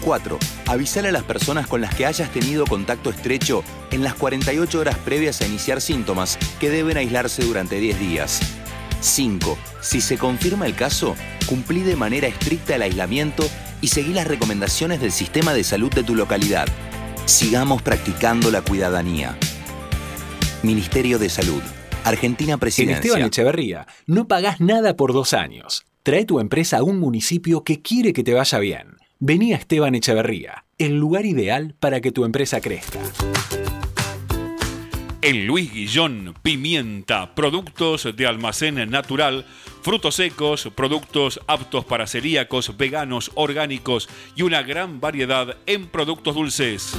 4. Avisar a las personas con las que hayas tenido contacto estrecho en las 48 horas previas a iniciar síntomas que deben aislarse durante 10 días. 5. Si se confirma el caso, cumplí de manera estricta el aislamiento y seguí las recomendaciones del sistema de salud de tu localidad. Sigamos practicando la cuidadanía. Ministerio de Salud. Argentina En Presidencia. Esteban Echeverría no pagás nada por dos años. Trae tu empresa a un municipio que quiere que te vaya bien. Vení a Esteban Echeverría, el lugar ideal para que tu empresa crezca. En Luis Guillón, pimienta, productos de almacén natural, frutos secos, productos aptos para celíacos, veganos, orgánicos y una gran variedad en productos dulces.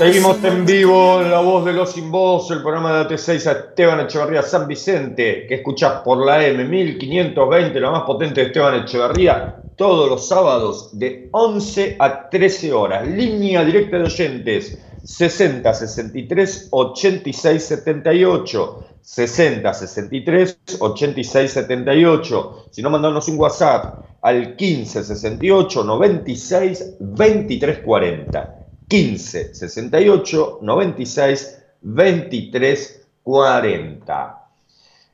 Seguimos en vivo en La Voz de los Sin Voz, el programa de AT6 a Esteban Echeverría San Vicente, que escuchás por la M 1520, la más potente de Esteban Echeverría, todos los sábados de 11 a 13 horas. Línea directa de oyentes 60 63 86 78. 60 63 86 78. Si no, mandanos un WhatsApp al 15 68 96 23 40. 15 68 96 23 40.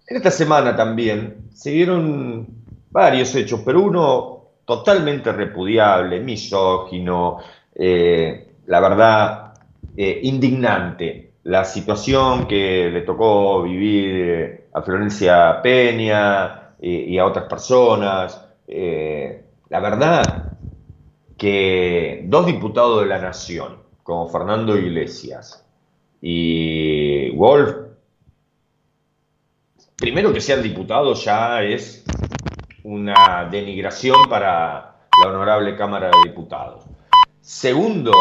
En esta semana también se dieron varios hechos, pero uno totalmente repudiable, misógino, eh, la verdad, eh, indignante. La situación que le tocó vivir eh, a Florencia Peña y a otras personas. la verdad, que dos diputados de la Nación, como Fernando Iglesias y Wolf, primero que sean diputados ya es una denigración para la honorable Cámara de Diputados. Segundo,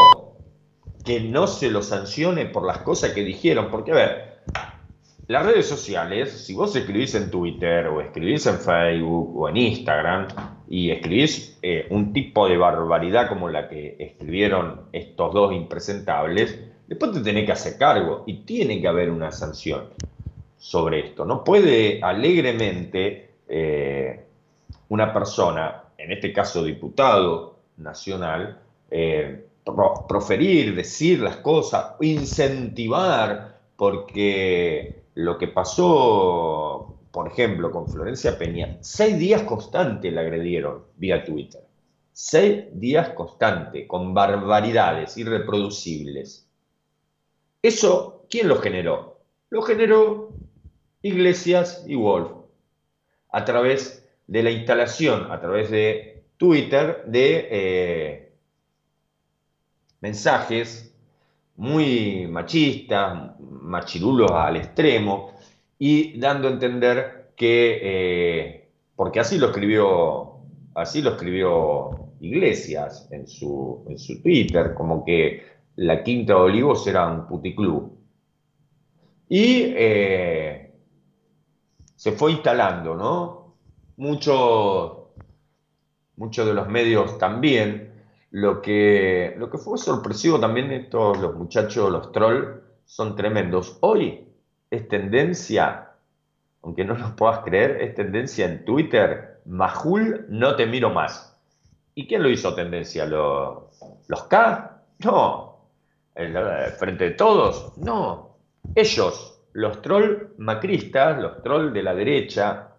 que no se lo sancione por las cosas que dijeron, porque a ver, las redes sociales, si vos escribís en Twitter o escribís en Facebook o en Instagram y escribís eh, un tipo de barbaridad como la que escribieron estos dos impresentables, después te tenés que hacer cargo y tiene que haber una sanción sobre esto. No puede alegremente eh, una persona, en este caso diputado nacional, eh, pro- proferir, decir las cosas, incentivar, porque lo que pasó, por ejemplo, con Florencia Peña, seis días constantes la agredieron vía Twitter. Seis días constantes, con barbaridades irreproducibles. Eso, ¿quién lo generó? Lo generó Iglesias y Wolf a través de la instalación, a través de Twitter, de eh, mensajes muy machistas, machirulos al extremo, y dando a entender que, eh, porque así lo escribió, así lo escribió Iglesias en su, en su Twitter, como que la Quinta de Olivos era un puticlub. Y eh, se fue instalando, ¿no? Muchos muchos de los medios también. Lo que, lo que fue sorpresivo también, estos, los muchachos, los trolls, son tremendos. Hoy es tendencia, aunque no lo puedas creer, es tendencia en Twitter, Majul, no te miro más. ¿Y quién lo hizo tendencia? ¿Los, los K? No. ¿Frente de todos? No. Ellos, los trolls macristas, los trolls de la derecha,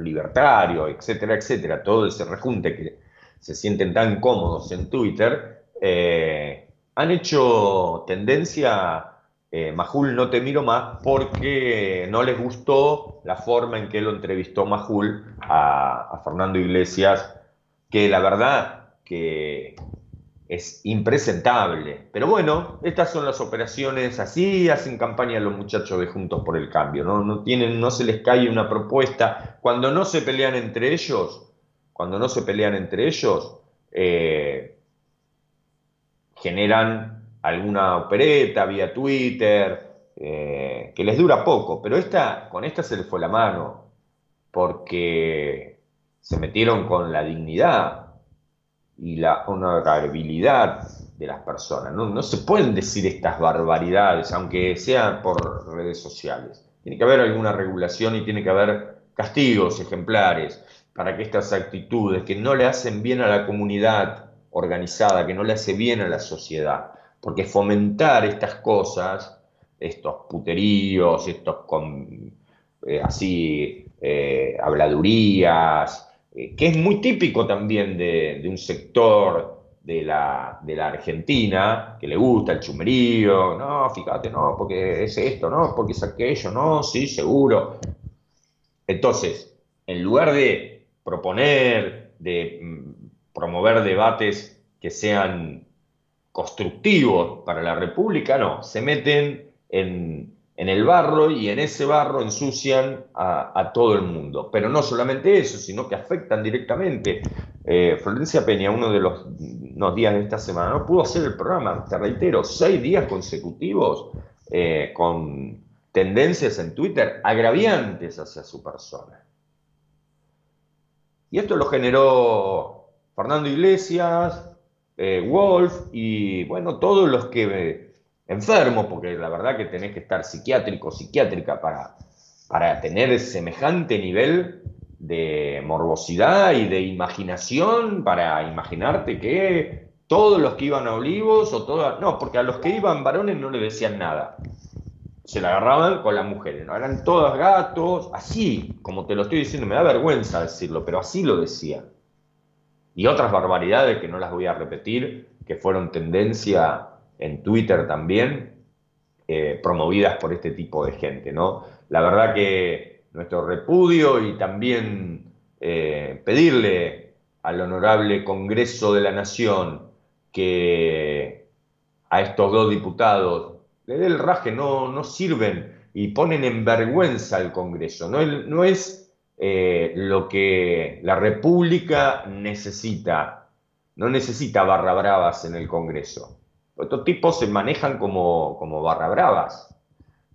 libertario, etcétera, etcétera, todo ese rejunte que se sienten tan cómodos en Twitter, eh, han hecho tendencia, eh, Majul no te miro más, porque no les gustó la forma en que lo entrevistó Majul a, Fernando Iglesias, que la verdad que es impresentable. Pero bueno, estas son las operaciones, así hacen campaña los muchachos de Juntos por el Cambio, ¿no? No, tienen, no se les cae una propuesta. Cuando no se pelean entre ellos, cuando no se pelean entre ellos, eh, generan alguna opereta vía Twitter, eh, que les dura poco, pero esta, con esta se les fue la mano, porque se metieron con la dignidad, y la honorabilidad de las personas. No, se pueden decir estas barbaridades, aunque sean por redes sociales. Tiene que haber alguna regulación y tiene que haber castigos ejemplares para que estas actitudes que no le hacen bien a la comunidad organizada, que no le hace bien a la sociedad, porque fomentar estas cosas, estos puteríos, estos eh, así eh, habladurías, eh, que es muy típico también de, un sector de la, Argentina, que le gusta el chumerío, no, fíjate, no, porque es esto, no, porque es aquello, no, sí, seguro. Entonces, en lugar de proponer, de mm, promover debates que sean constructivos para la República, no, se meten en, en el barro y en ese barro ensucian a, todo el mundo. Pero no solamente eso, sino que afectan directamente. Eh, Florencia Peña, uno de los días de esta semana, no pudo hacer el programa, te reitero, seis días consecutivos eh, con tendencias en Twitter agraviantes hacia su persona. Y esto lo generó Fernando Iglesias, eh, Wolf y bueno, todos los que enfermo, porque la verdad que tenés que estar psiquiátrico, psiquiátrica para, para tener semejante nivel de morbosidad y de imaginación para imaginarte que todos los que iban a Olivos o todas, no, porque a los que iban varones no le decían nada. Se la agarraban con las mujeres, ¿no? Eran todos gatos, así, como te lo estoy diciendo, me da vergüenza decirlo, pero así lo decían. Y otras barbaridades que no las voy a repetir, que fueron tendencia en Twitter también, eh, promovidas por este tipo de gente, ¿no? La verdad que nuestro repudio y también eh, pedirle al honorable Congreso de la Nación que a estos dos diputados le dé el raje, no, no sirven y ponen en vergüenza al Congreso. No, no es eh, lo que la República necesita, no necesita barra bravas en el Congreso. Estos tipos se manejan como, barra bravas.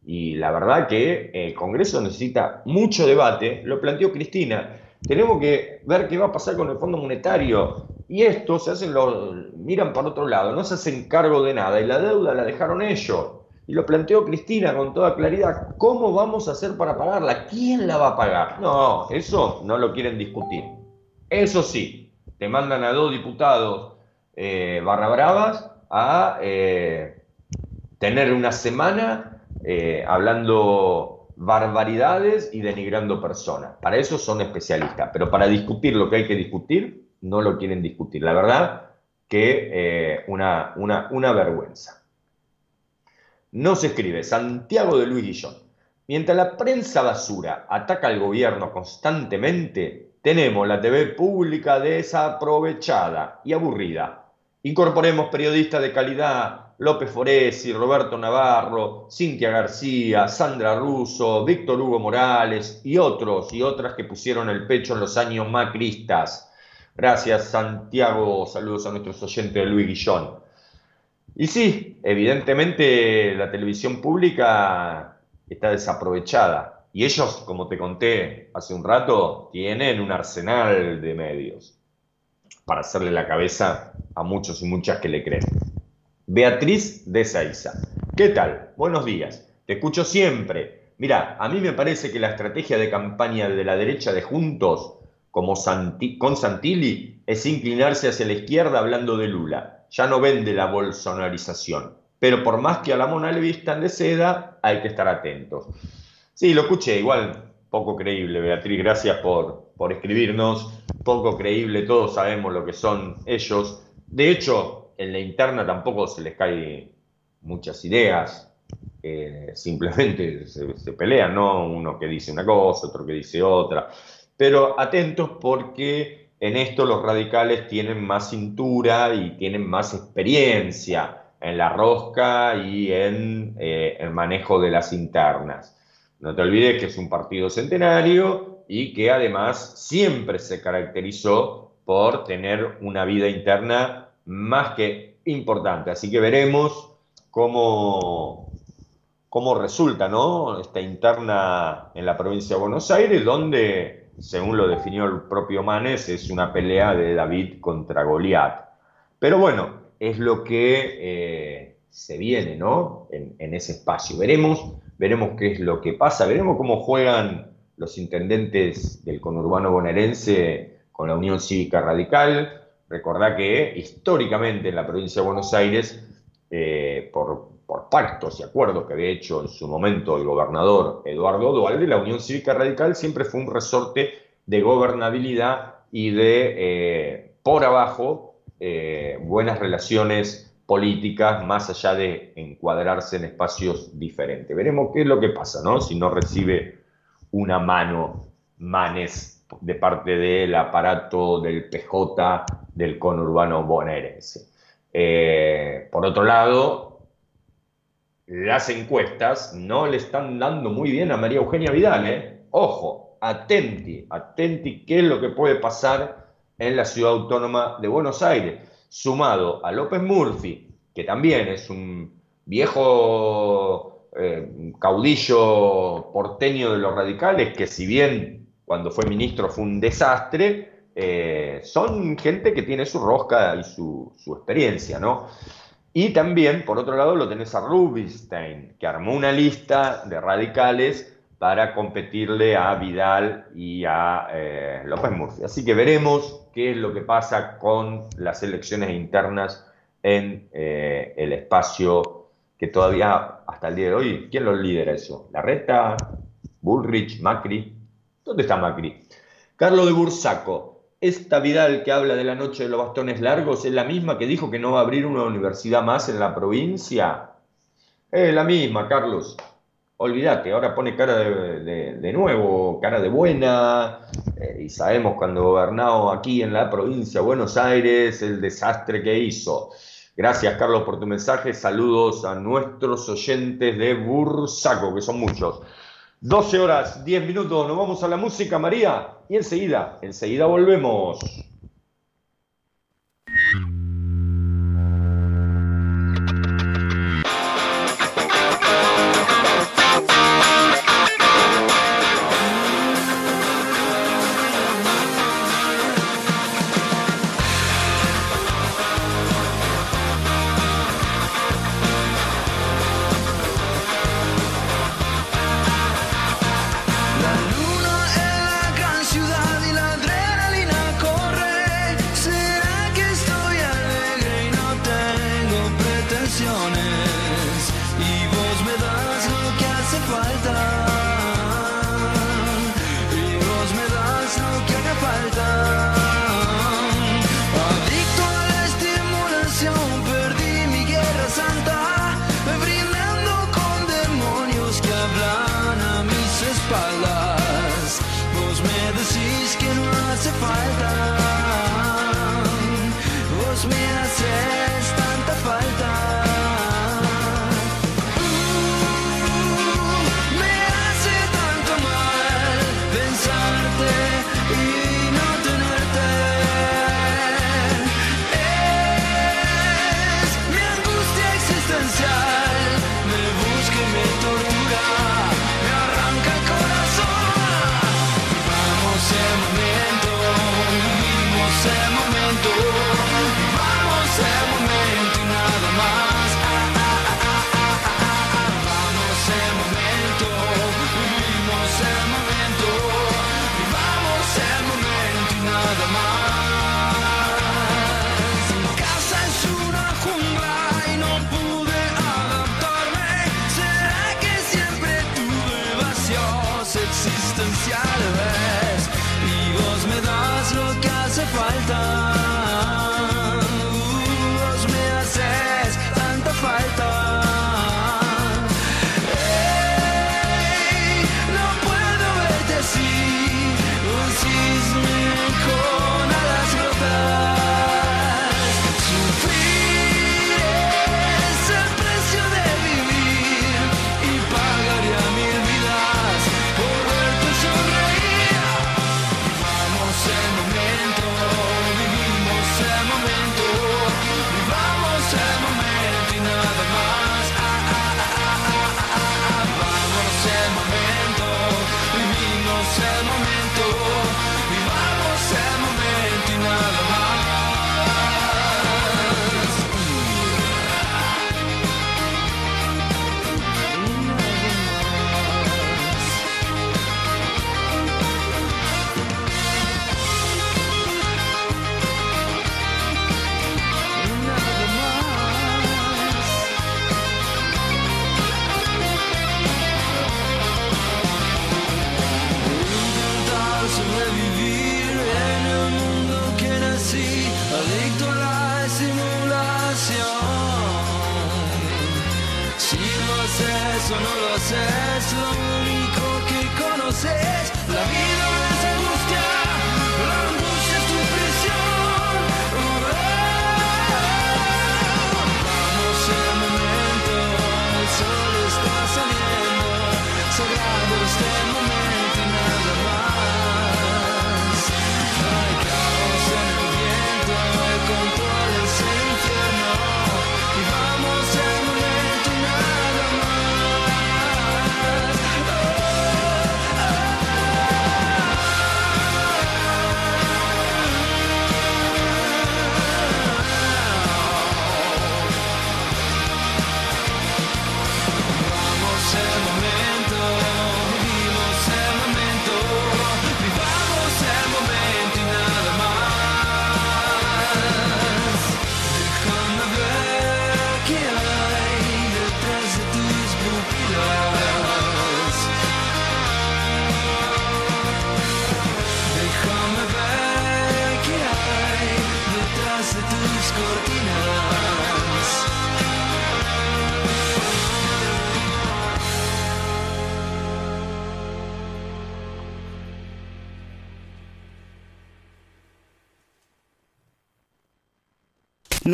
Y la verdad que el Congreso necesita mucho debate, lo planteó Cristina. Tenemos que ver qué va a pasar con el Fondo Monetario. Y esto se hacen, lo, miran para otro lado, no se hacen cargo de nada. Y la deuda la dejaron ellos. Y lo planteó Cristina con toda claridad. ¿Cómo vamos a hacer para pagarla? ¿Quién la va a pagar? No, eso no lo quieren discutir. Eso sí, te mandan a dos diputados eh, barra bravas a eh, tener una semana eh, hablando barbaridades y denigrando personas. Para eso son especialistas, pero para discutir lo que hay que discutir, no lo quieren discutir. La verdad que eh, una, una, una vergüenza. No se escribe Santiago de Luis Guillón. Mientras la prensa basura ataca al gobierno constantemente, tenemos la TV pública desaprovechada y aburrida. Incorporemos periodistas de calidad, López Foresi, Roberto Navarro, Cintia García, Sandra Russo, Víctor Hugo Morales y otros y otras que pusieron el pecho en los años macristas. Gracias Santiago, saludos a nuestros oyentes de Luis Guillón. Y sí, evidentemente la televisión pública está desaprovechada. Y ellos, como te conté hace un rato, tienen un arsenal de medios para hacerle la cabeza a muchos y muchas que le creen. Beatriz de Seiza. ¿Qué tal? Buenos días. Te escucho siempre. Mira, a mí me parece que la estrategia de campaña de la derecha de Juntos, como con Santilli, es inclinarse hacia la izquierda hablando de Lula. Ya no vende la bolsonarización. Pero por más que a la mona le vistan de seda, hay que estar atentos. Sí, lo escuché, igual poco creíble, Beatriz, gracias por, por escribirnos. Poco creíble, todos sabemos lo que son ellos. De hecho, en la interna tampoco se les cae muchas ideas, eh, simplemente se, se, pelean, ¿no? Uno que dice una cosa, otro que dice otra. Pero atentos porque en esto los radicales tienen más cintura y tienen más experiencia en la rosca y en eh, el manejo de las internas. No te olvides que es un partido centenario y que además siempre se caracterizó por tener una vida interna más que importante. Así que veremos cómo, cómo resulta ¿no? esta interna en la provincia de Buenos Aires, donde, según lo definió el propio Manes, es una pelea de David contra Goliat. Pero bueno, es lo que eh, se viene, ¿no? En, ese espacio. Veremos, veremos qué es lo que pasa, veremos cómo juegan los intendentes del conurbano bonaerense con la Unión Cívica Radical. Recordá que históricamente en la provincia de Buenos Aires, eh, por, por, pactos y acuerdos que había hecho en su momento el gobernador Eduardo Dualde, la Unión Cívica Radical siempre fue un resorte de gobernabilidad y de eh, por abajo eh, buenas relaciones políticas más allá de encuadrarse en espacios diferentes. Veremos qué es lo que pasa, ¿no? Si no recibe una mano manes de parte del aparato del PJ del conurbano bonaerense. Eh, por otro lado, las encuestas no le están dando muy bien a María Eugenia Vidal, ¿eh? Ojo, atenti, atenti qué es lo que puede pasar en la ciudad autónoma de Buenos Aires, sumado a López Murphy, que también es un viejo eh, caudillo porteño de los radicales, que si bien cuando fue ministro fue un desastre, eh, son gente que tiene su rosca y su, su, experiencia, ¿no? Y también, por otro lado, lo tenés a Rubinstein, que armó una lista de radicales para competirle a Vidal y a eh, López Murphy. Así que veremos qué es lo que pasa con las elecciones internas en eh, el espacio que todavía hasta el día de hoy, ¿quién lo lidera eso? ¿La Reta? ¿Bullrich? ¿Macri? ¿Dónde está Macri? Carlos de Bursaco, esta Vidal que habla de la noche de los bastones largos es la misma que dijo que no va a abrir una universidad más en la provincia. Es la misma, Carlos olvídate, ahora pone cara de, nuevo, cara de buena, eh, y sabemos cuando gobernó aquí en la provincia de Buenos Aires el desastre que hizo. Gracias, Carlos, por tu mensaje. Saludos a nuestros oyentes de Bursaco, que son muchos. 12 horas, 10 minutos, nos vamos a la música, María, y enseguida, enseguida volvemos.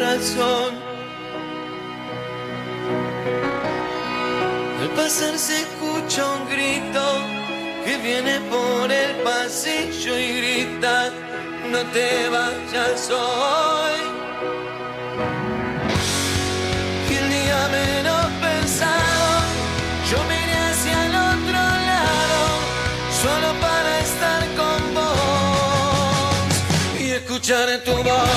Al pasar se escucha un grito que viene por el pasillo y grita, no te vayas hoy. Y el día menos pensado, yo miré hacia el otro lado, solo para estar con vos y escuchar en tu voz.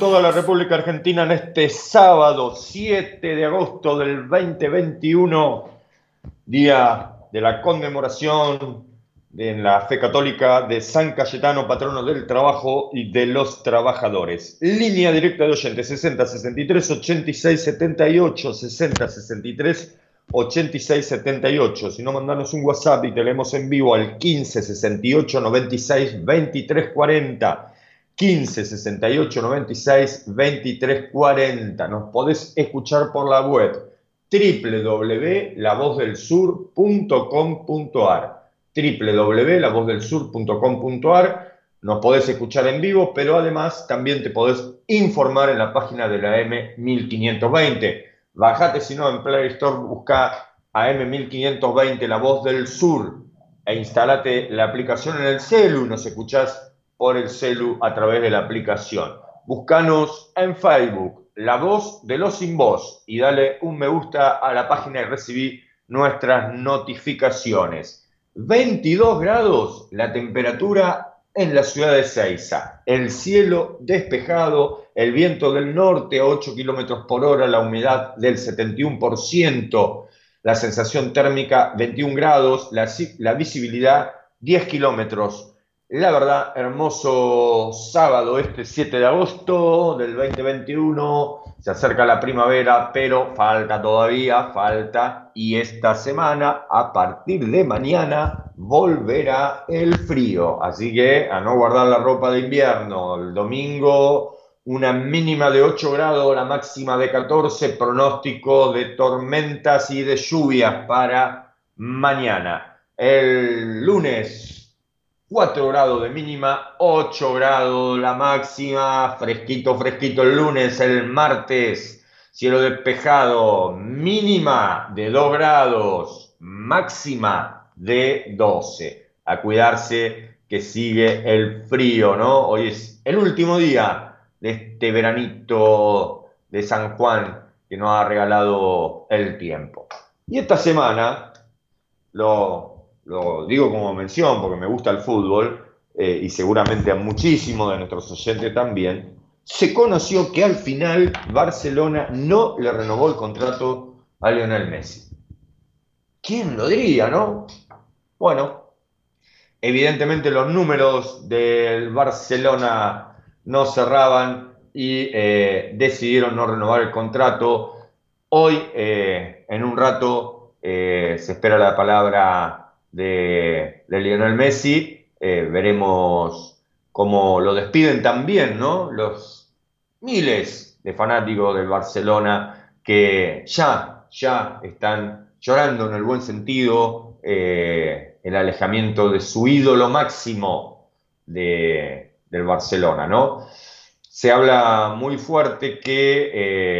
Toda la República Argentina en este sábado 7 de agosto del 2021, día de la conmemoración en la fe católica de San Cayetano, patrono del trabajo y de los trabajadores. Línea directa de oyentes 60 63 86 78 60 63 86 78. Si no, mandanos un WhatsApp y te leemos en vivo al 15 68 96 23 40. 15 68 96 23 40. Nos podés escuchar por la web www.lavozdelsur.com.ar www.lavozdelsur.com.ar Nos podés escuchar en vivo, pero además también te podés informar en la página de la M1520. Bajate si no en Play Store, busca a M1520 La Voz del Sur e instalate la aplicación en el celu, nos escuchás por el celu a través de la aplicación. Buscanos en Facebook, La Voz de los Sin Voz, y dale un me gusta a la página y recibí nuestras notificaciones. 22 grados la temperatura en la ciudad de Ceiza. El cielo despejado, el viento del norte a 8 kilómetros por hora, la humedad del 71%, la sensación térmica 21 grados, la visibilidad 10 kilómetros. La verdad, hermoso sábado este 7 de agosto del 2021. Se acerca la primavera, pero falta todavía, falta. Y esta semana, a partir de mañana, volverá el frío. Así que a no guardar la ropa de invierno. El domingo, una mínima de 8 grados, la máxima de 14. Pronóstico de tormentas y de lluvias para mañana. El lunes, 4 grados de mínima, 8 grados la máxima, fresquito, fresquito el lunes, el martes, cielo despejado, mínima de 2 grados, máxima de 12. A cuidarse que sigue el frío, ¿no? Hoy es el último día de este veranito de San Juan que nos ha regalado el tiempo. Y esta semana, lo, lo digo como mención porque me gusta el fútbol eh, y seguramente a muchísimos de nuestros oyentes también, se conoció que al final Barcelona no le renovó el contrato a Lionel Messi. ¿Quién lo diría, no? Bueno, evidentemente los números del Barcelona no cerraban y eh, decidieron no renovar el contrato. Hoy, eh, en un rato, se espera la palabra de, Lionel Messi. Eh, veremos cómo lo despiden también, ¿no? Los miles de fanáticos del Barcelona que ya, ya están llorando en el buen sentido eh, el alejamiento de su ídolo máximo de, del Barcelona, ¿no? Se habla muy fuerte que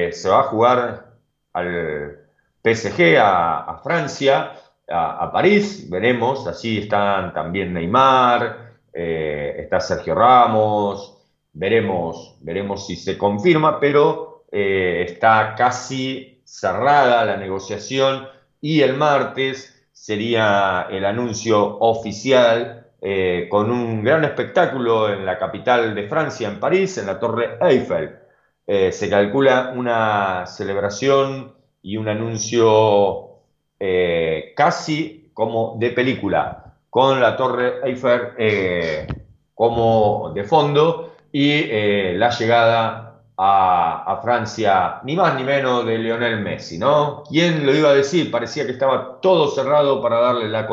eh, se va a jugar al PSG, a Francia, a, París, veremos, allí están también Neymar, eh, está Sergio Ramos, veremos, veremos si se confirma, pero eh, está casi cerrada la negociación y el martes sería el anuncio oficial eh, con un gran espectáculo en la capital de Francia, en París, en la Torre Eiffel. Se calcula una celebración y un anuncio eh, casi como de película, con la Torre Eiffel eh, como de fondo y eh, la llegada a, Francia, ni más ni menos de Lionel Messi, ¿no? ¿Quién lo iba a decir? Parecía que estaba todo cerrado para darle la,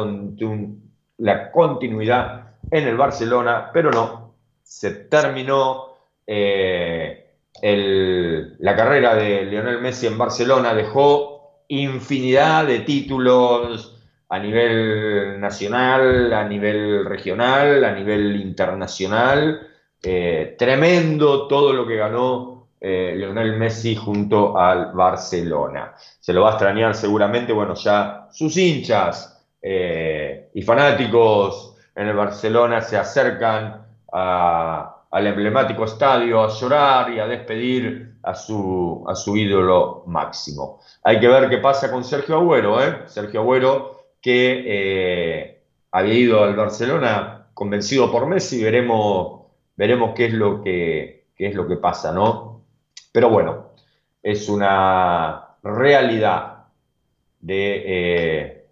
la continuidad en el Barcelona, pero no, se terminó la carrera de Lionel Messi en Barcelona, dejó infinidad de títulos a nivel nacional, a nivel regional, a nivel internacional. Eh, tremendo todo lo que ganó eh, Lionel Messi junto al Barcelona. Se lo va a extrañar seguramente, bueno, ya sus hinchas eh, y fanáticos en el Barcelona se acercan al emblemático estadio a llorar y a despedir a su, a su ídolo máximo. Hay que ver qué pasa con Sergio Agüero, ¿eh? Sergio Agüero que eh, había ido al Barcelona convencido por Messi, veremos, veremos qué, es lo que, qué es lo que pasa, ¿no? Pero bueno, es una realidad de eh,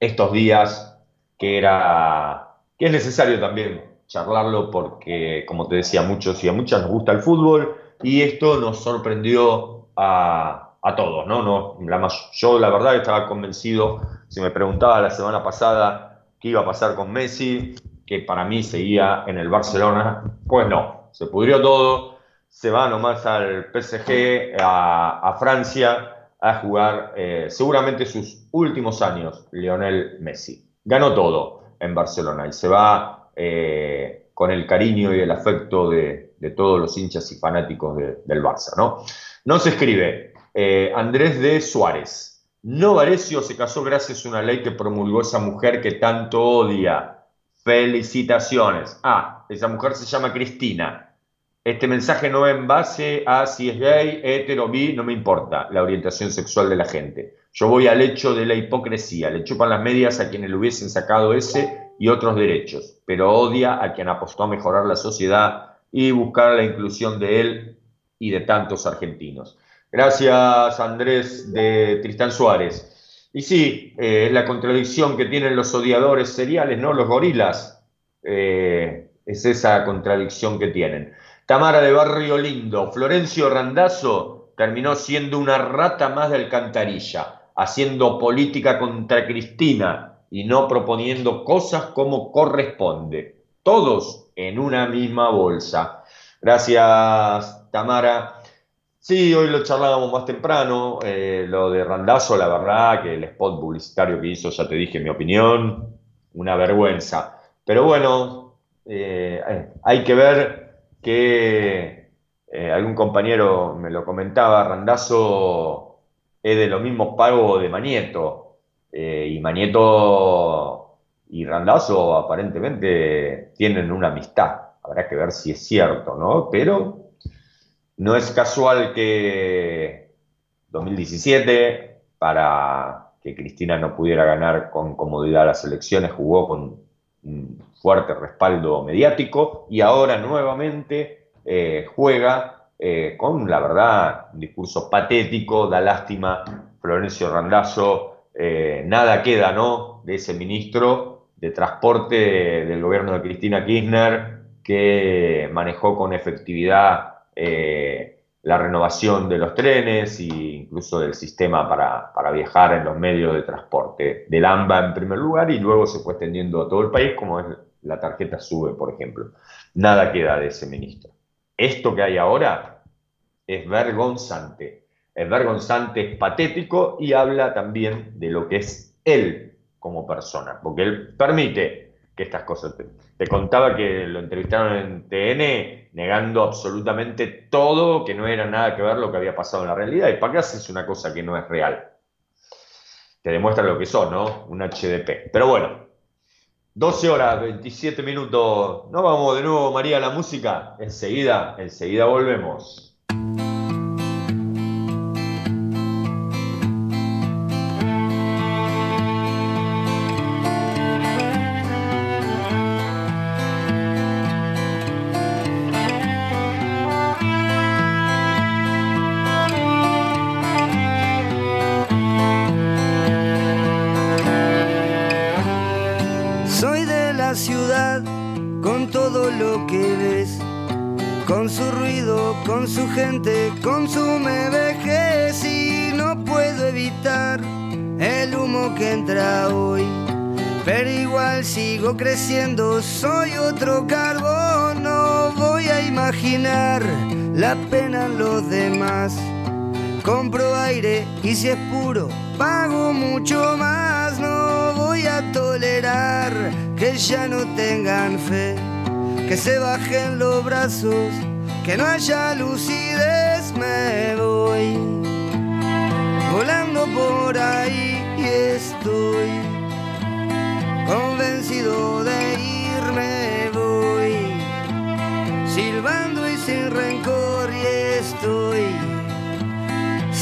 estos días que era que es necesario también charlarlo porque, como te decía, a muchos y a muchas nos gusta el fútbol y esto nos sorprendió a, todos, ¿no? no yo la verdad estaba convencido, si me preguntaba la semana pasada qué iba a pasar con Messi, que para mí seguía en el Barcelona, pues no, se pudrió todo, se va nomás al PSG, a, Francia, a jugar eh, seguramente sus últimos años, Lionel Messi. Ganó todo en Barcelona y se va eh, con el cariño y el afecto de, todos los hinchas y fanáticos del Barça, ¿no? No se escribe eh, Andrés de Suárez. No Varecio se casó gracias a una ley que promulgó esa mujer que tanto odia. Felicitaciones. Ah, esa mujer se llama Cristina. Este mensaje no va en base a si es gay, hetero, bi, no me importa la orientación sexual de la gente. Yo voy al hecho de la hipocresía. Le chupan las medias a quienes le hubiesen sacado ese y otros derechos, pero odia a quien apostó a mejorar la sociedad y buscar la inclusión de él y de tantos argentinos. Gracias, Andrés de Tristán Suárez. Y sí, eh, es la contradicción que tienen los odiadores seriales, ¿no? Los gorilas. Eh, es esa contradicción que tienen. Tamara de Barrio Lindo, Florencio Randazzo terminó siendo una rata más de alcantarilla, haciendo política contra Cristina y no proponiendo cosas como corresponde. Todos en una misma bolsa. Gracias, Tamara. Sí, hoy lo charlábamos más temprano, eh, lo de Randazo, la verdad que el spot publicitario que hizo, ya te dije mi opinión, una vergüenza. Pero bueno, eh, eh, hay que ver que algún compañero me lo comentaba, Randazo es de los mismos pagos de Manieto, y Manieto y Randazo aparentemente tienen una amistad, habrá que ver si es cierto, ¿no? Pero no es casual que 2017, para que Cristina no pudiera ganar con comodidad las elecciones, jugó con un fuerte respaldo mediático y ahora nuevamente eh, juega eh, con, la verdad, un discurso patético, da lástima, Florencio Randazzo, eh, nada queda, ¿no?, de ese ministro de transporte del gobierno de Cristina Kirchner que manejó con efectividad eh, la renovación de los trenes e incluso del sistema para, para, viajar en los medios de transporte, del AMBA en primer lugar y luego se fue extendiendo a todo el país, como es la tarjeta SUBE, por ejemplo. Nada queda de ese ministro. Esto que hay ahora es vergonzante, es vergonzante, es patético y habla también de lo que es él como persona, porque él permite que estas cosas... Te, contaba que lo entrevistaron en TN negando absolutamente todo, que no era nada que ver lo que había pasado en la realidad. ¿Y qué haces una cosa que no es real? Te demuestra lo que son, ¿no? Un HDP. Pero bueno, 12 horas, 27 minutos. ¿No vamos de nuevo, María, a la música? Enseguida, enseguida volvemos. Y si es puro, pago mucho más, no voy a tolerar que ya no tengan fe, que se bajen los brazos, que no haya lucidez me voy. Volando por ahí y estoy convencido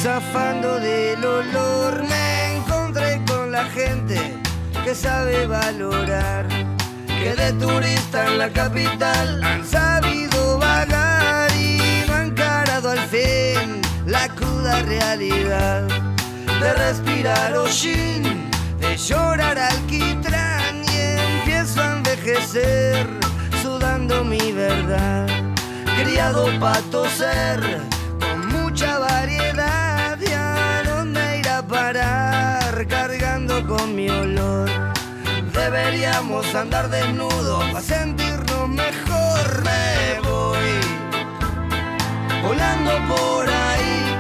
zafando del olor. Me encontré con la gente que sabe valorar que de turista en la capital han sabido vagar y no han encarado al fin la cruda realidad de respirar hollín, de llorar alquitrán y empiezo a envejecer sudando mi verdad. Criado para toser con mi olor. Deberíamos andar desnudos para sentirnos mejor. Me voy volando por ahí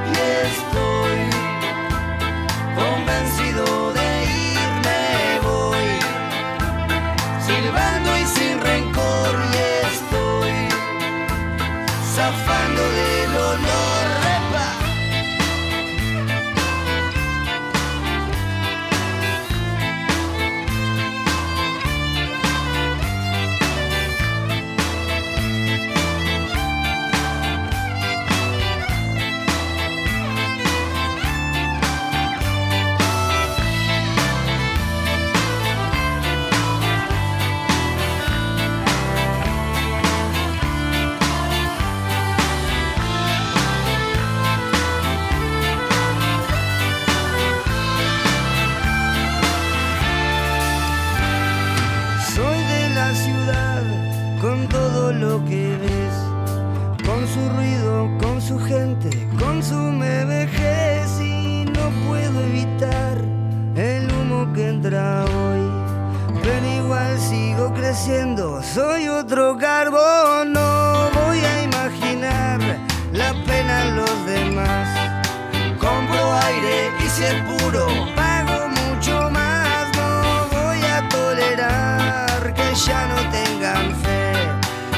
puro, pago mucho más. No voy a tolerar que ya no tengan fe,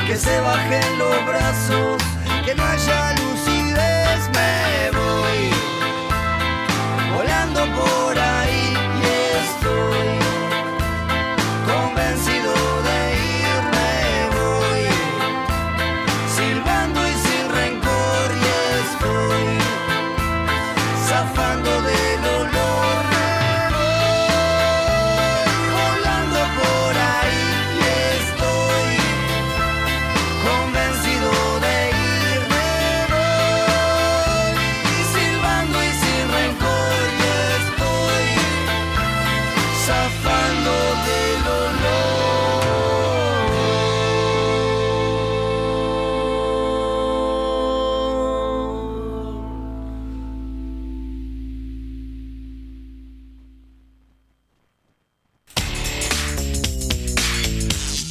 que se bajen los brazos, que no haya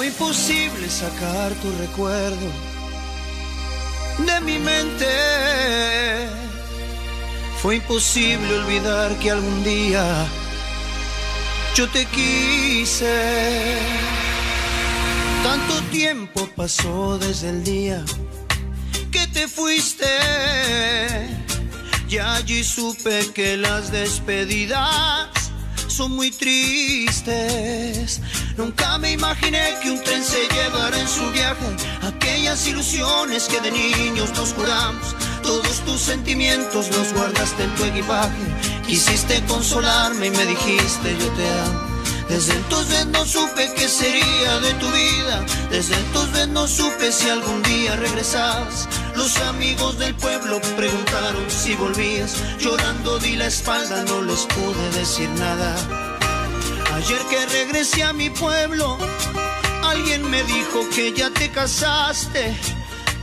Fue imposible sacar tu recuerdo de mi mente. Fue imposible olvidar que algún día yo te quise. Tanto tiempo pasó desde el día que te fuiste. Y allí supe que las despedidas son muy tristes. Nunca me imaginé que un tren se llevara en su viaje aquellas ilusiones que de niños nos juramos. Todos tus sentimientos los guardaste en tu equipaje. Quisiste consolarme y me dijiste yo te amo. Desde entonces no supe qué sería de tu vida. Desde entonces no supe si algún día regresabas. Los amigos del pueblo preguntaron si volvías. Llorando di la espalda, no les pude decir nada. Ayer que regresé a mi pueblo, alguien me dijo que ya te casaste.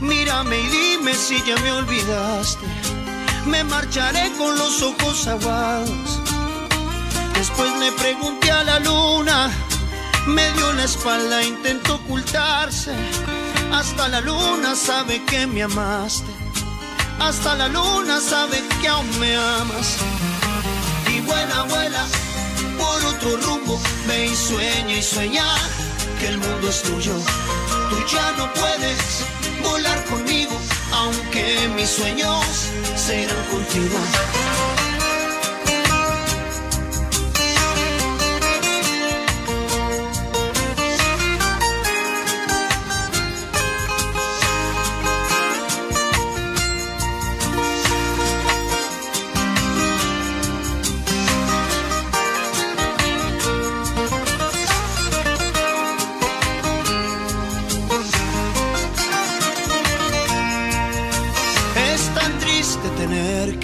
Mírame y dime si ya me olvidaste. me marcharé con los ojos aguados. Después le pregunté a la luna, me dio la espalda, intentó ocultarse. Hasta la luna sabe que me amaste. Hasta la luna sabe que aún me amas. Y buena abuela, por otro rumbo, ve y y sueña que el mundo es tuyo. Tú ya no puedes volar conmigo, aunque mis sueños serán contigo.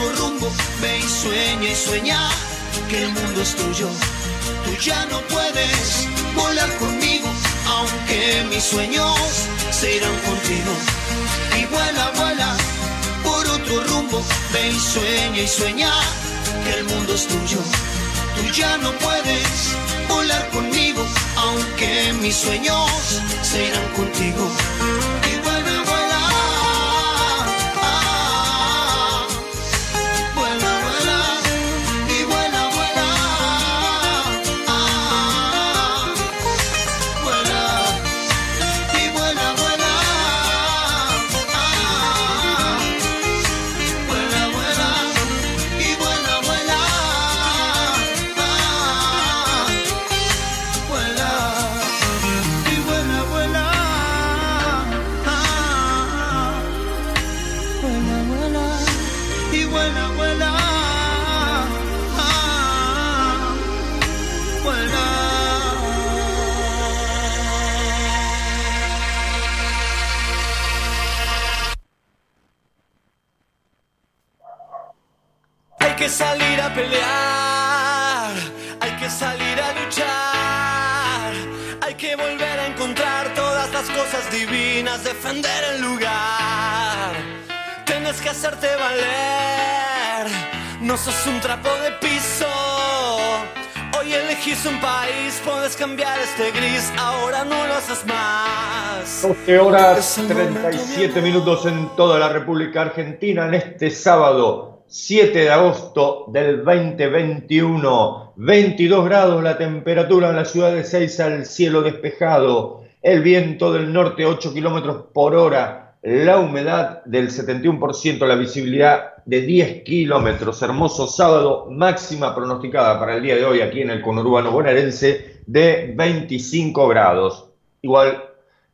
otro rumbo, ve y sueña y sueña que el mundo es tuyo. Tú ya no puedes volar conmigo, aunque mis sueños se irán contigo. Y vuela, vuela, por otro rumbo, ve y sueña y sueña que el mundo es tuyo. Tú ya no puedes volar conmigo, aunque mis sueños se irán contigo. Divinas, defender el lugar. Tienes que hacerte valer, no sos un trapo de piso. Hoy elegís un país, puedes cambiar este gris, ahora no lo haces más. 12 horas Es el momento 37 minutos en toda la República Argentina en este sábado 7 de agosto del 2021. 22 grados la temperatura en la ciudad de Seiza, el cielo despejado, el viento del norte 8 kilómetros por hora, la humedad del 71%, la visibilidad de 10 kilómetros. Hermoso sábado, máxima pronosticada para el día de hoy aquí en el conurbano bonaerense de 25 grados. Igual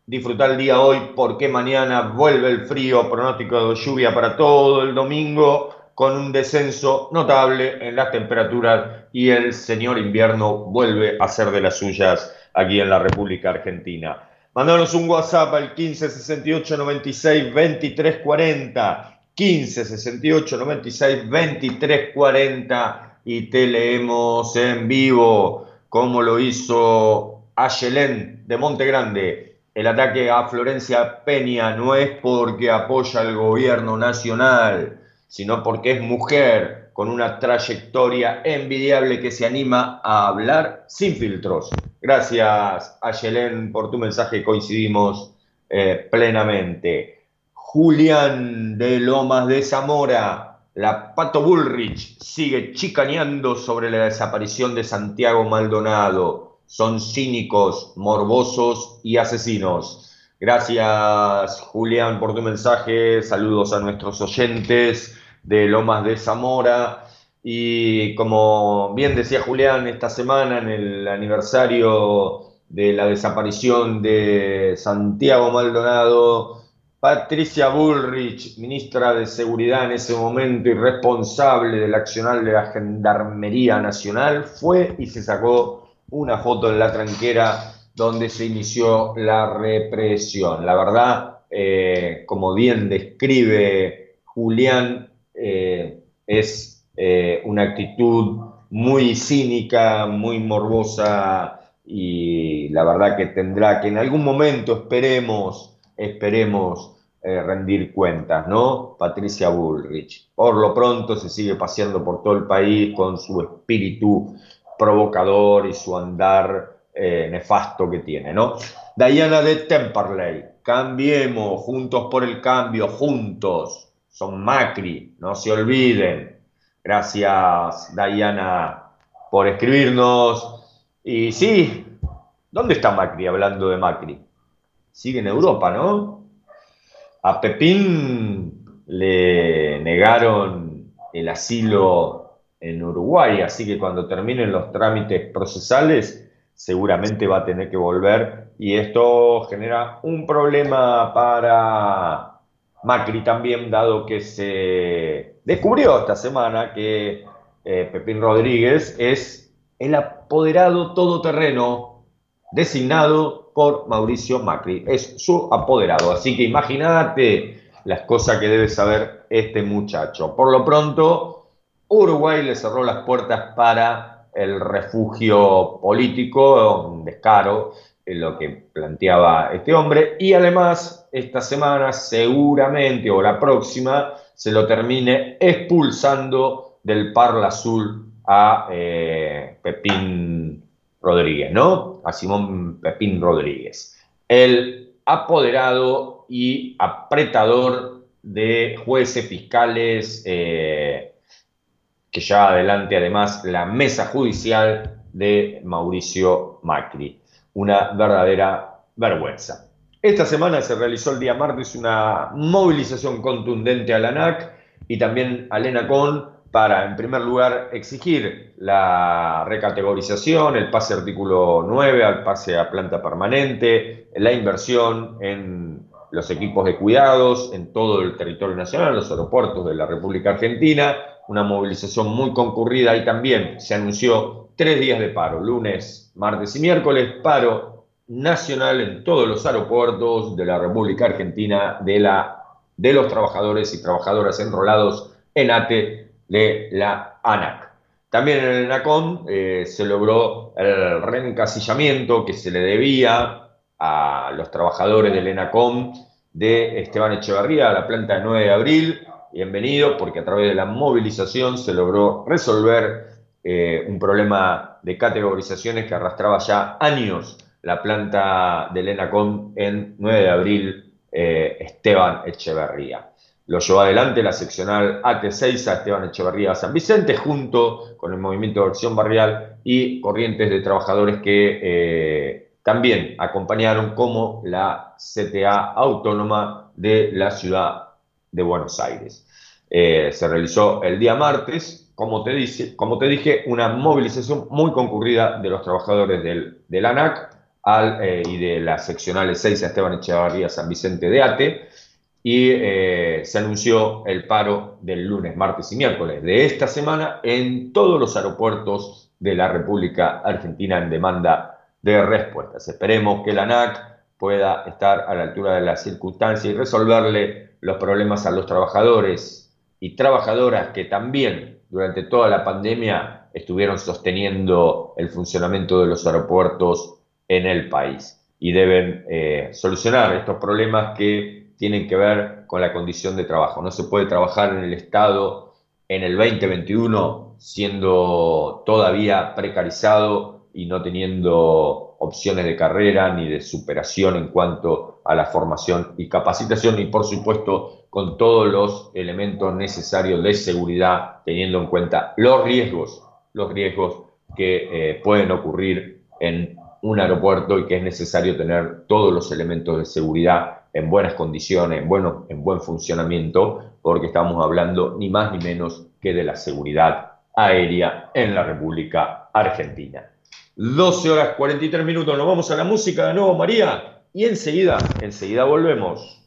disfrutar el día hoy porque mañana vuelve el frío, pronóstico de lluvia para todo el domingo, con un descenso notable en las temperaturas y el señor invierno vuelve a ser de las suyas aquí en la República Argentina. Mandanos un WhatsApp al 15 68 96 23 40, 15 68 96 23 40 y te leemos en vivo como lo hizo Ayelén de Monte Grande. El ataque a Florencia Peña no es porque apoya al gobierno nacional, sino porque es mujer con una trayectoria envidiable que se anima a hablar sin filtros. Gracias, Ayelén, por tu mensaje. Coincidimos eh, plenamente. Julián de Lomas de Zamora, la Pato Bullrich sigue chicaneando sobre la desaparición de Santiago Maldonado. Son cínicos, morbosos y asesinos. Gracias, Julián, por tu mensaje. Saludos a nuestros oyentes de Lomas de Zamora. Y como bien decía Julián, esta semana en el aniversario de la desaparición de Santiago Maldonado, Patricia Bullrich, ministra de Seguridad en ese momento y responsable del accional de la Gendarmería Nacional, fue y se sacó una foto en la tranquera donde se inició la represión. La verdad, eh, como bien describe Julián, eh, es eh, una actitud muy cínica, muy morbosa y la verdad que tendrá que en algún momento esperemos, esperemos eh, rendir cuentas, ¿no? Patricia Bullrich. Por lo pronto se sigue paseando por todo el país con su espíritu provocador y su andar nefasto que tiene, ¿no? Diana de Temperley, cambiemos, juntos por el cambio, juntos, son Macri, no se olviden. Gracias, Diana, por escribirnos. Y sí, ¿dónde está Macri hablando de Macri? Sigue en Europa, ¿no? A Pepín le negaron el asilo en Uruguay, así que cuando terminen los trámites procesales seguramente va a tener que volver y esto genera un problema para Macri también, dado que se descubrió esta semana que eh, Pepín Rodríguez es el apoderado todoterreno designado por Mauricio Macri. Es su apoderado. Así que imagínate las cosas que debe saber este muchacho. Por lo pronto, Uruguay le cerró las puertas para el refugio político, un descaro, lo que planteaba este hombre, y además esta semana seguramente o la próxima se lo termine expulsando del Parla Azul a eh, Pepín Rodríguez, ¿no? A Simón Pepín Rodríguez. El apoderado y apretador de jueces fiscales eh, que lleva adelante además la mesa judicial de Mauricio Macri. Una verdadera vergüenza. Esta semana se realizó el día martes una movilización contundente a la ANAC y también a ENACON para, en primer lugar, exigir la recategorización, el pase artículo 9 al pase a planta permanente, la inversión en los equipos de cuidados en todo el territorio nacional, los aeropuertos de la República Argentina, una movilización muy concurrida y también se anunció tres días de paro, lunes, martes y miércoles, paro nacional en todos los aeropuertos de la República Argentina de, la, de los trabajadores y trabajadoras enrolados en ATE de la ANAC. También en el ENACOM eh, se logró el reencasillamiento que se le debía a los trabajadores del ENACOM de Esteban Echeverría a la planta de 9 de abril. Bienvenido, porque a través de la movilización se logró resolver eh, un problema de categorizaciones que arrastraba ya años la planta del ENACOM en 9 de abril, eh, Esteban Echeverría. Lo llevó adelante la seccional AT6 a Esteban Echeverría San Vicente, junto con el Movimiento de Acción Barrial y corrientes de trabajadores que eh, también acompañaron como la CTA autónoma de la ciudad de Buenos Aires. Eh, se realizó el día martes, como te, dice, como te dije, una movilización muy concurrida de los trabajadores del, ANAC eh, y de las seccionales 6 a Esteban Echeverría San Vicente de ATE y eh, se anunció el paro del lunes, martes y miércoles de esta semana en todos los aeropuertos de la República Argentina en demanda de respuestas. Esperemos que la ANAC pueda estar a la altura de las circunstancias y resolverle los problemas a los trabajadores y trabajadoras que también durante toda la pandemia estuvieron sosteniendo el funcionamiento de los aeropuertos en el país y deben eh, solucionar estos problemas que tienen que ver con la condición de trabajo. No se puede trabajar en el Estado en el 2021 siendo todavía precarizado y no teniendo opciones de carrera ni de superación en cuanto a la formación y capacitación y por supuesto con todos los elementos necesarios de seguridad teniendo en cuenta los riesgos, los riesgos que eh, pueden ocurrir en un aeropuerto y que es necesario tener todos los elementos de seguridad en buenas condiciones, en, bueno, en buen funcionamiento, porque estamos hablando ni más ni menos que de la seguridad aérea en la República Argentina. 12 horas 43 minutos, nos vamos a la música de nuevo, María, y enseguida, enseguida volvemos.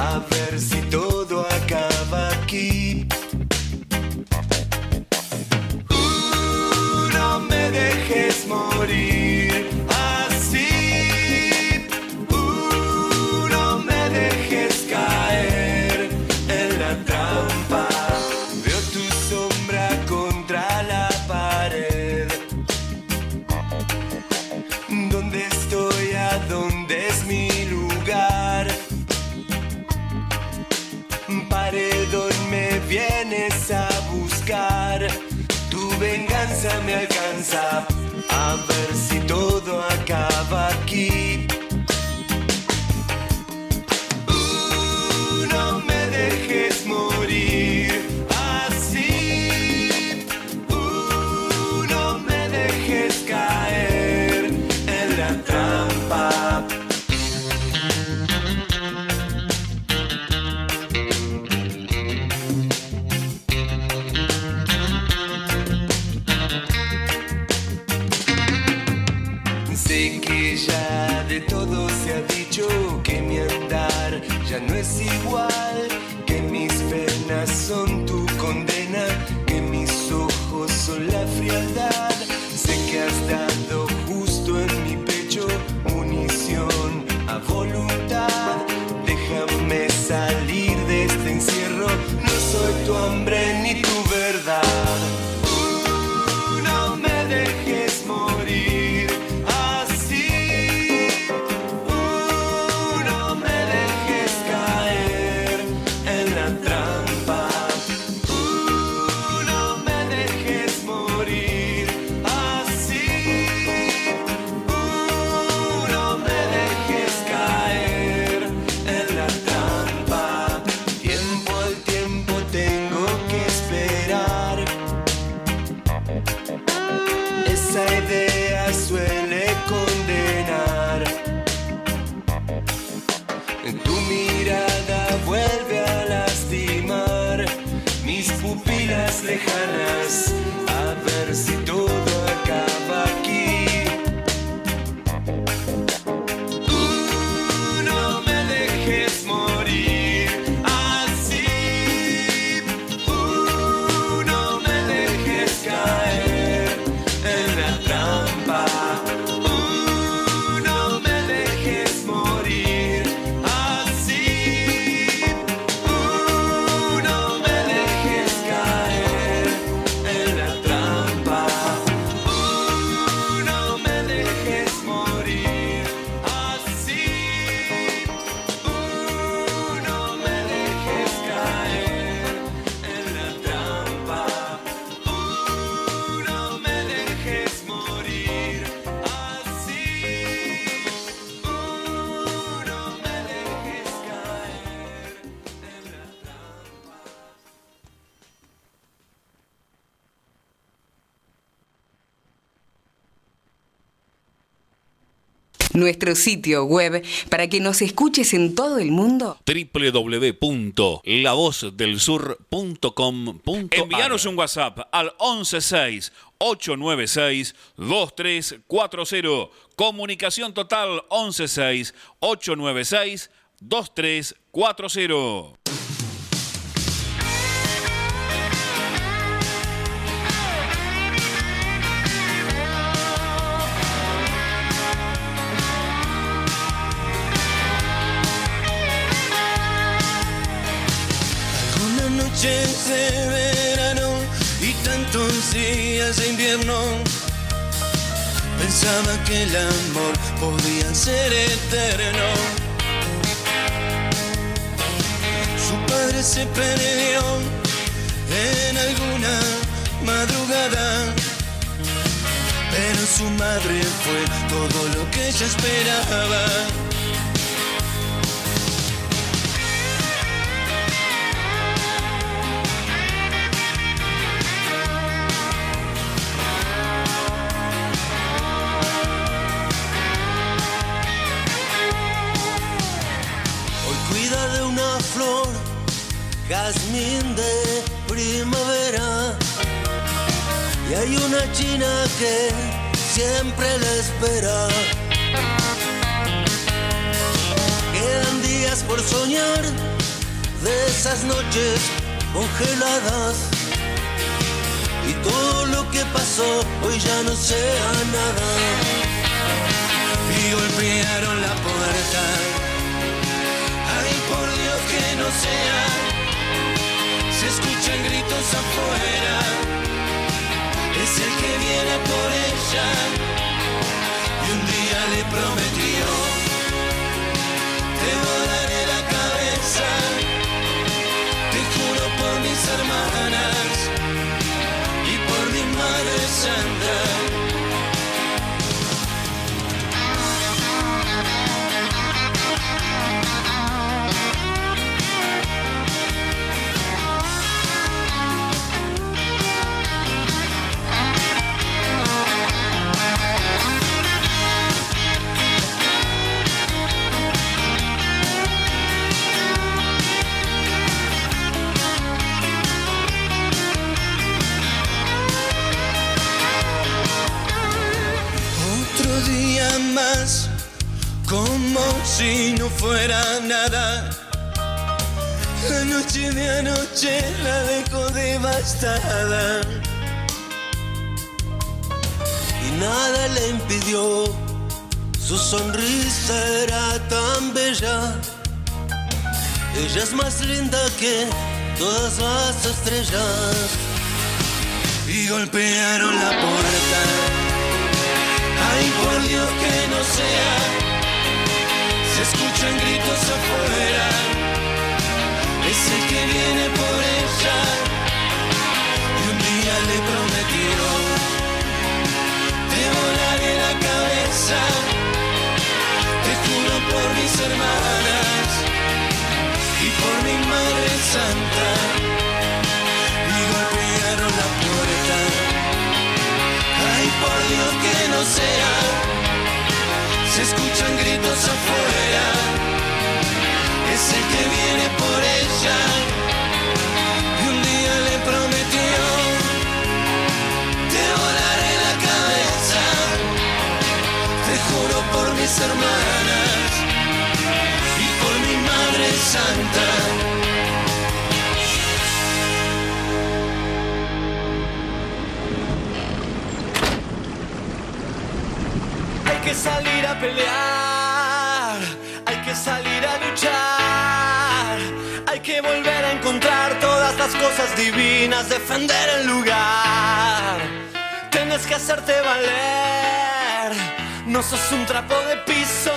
A ver si todo acaba aquí. A Nuestro sitio web para que nos escuches en todo el mundo. www.lavozdelsur.com.ar Envíanos un WhatsApp al 116 896 2340. Comunicación total 116 896 2340. De verano y tantos días de invierno pensaba que el amor podía ser eterno. Su padre se perdió en alguna madrugada, pero su madre fue todo lo que ella esperaba. Flor, jazmín de primavera. Y hay una china que siempre la espera. Quedan días por soñar de esas noches congeladas. Y todo lo que pasó hoy ya no sea nada. Y golpearon la puerta. Se escuchan gritos afuera. Es el que viene por ella. Y un día le prometió. Más, como si no fuera nada. La noche de anoche la dejó devastada. Y nada le impidió, su sonrisa era tan bella. Ella es más linda que todas las estrellas. Y golpearon la puerta. Ay, por Dios que no sea. Se escuchan gritos afuera. Es el que viene por ella. Y un día le prometió. Te volaré la cabeza. Te juro por mis hermanas. Y por mi madre santa. Hermanas. Y por mi madre santa. Hay que salir a pelear, hay que salir a luchar, hay que volver a encontrar todas las cosas divinas, defender el lugar. Tienes que hacerte valer, no sos un trapo de piso.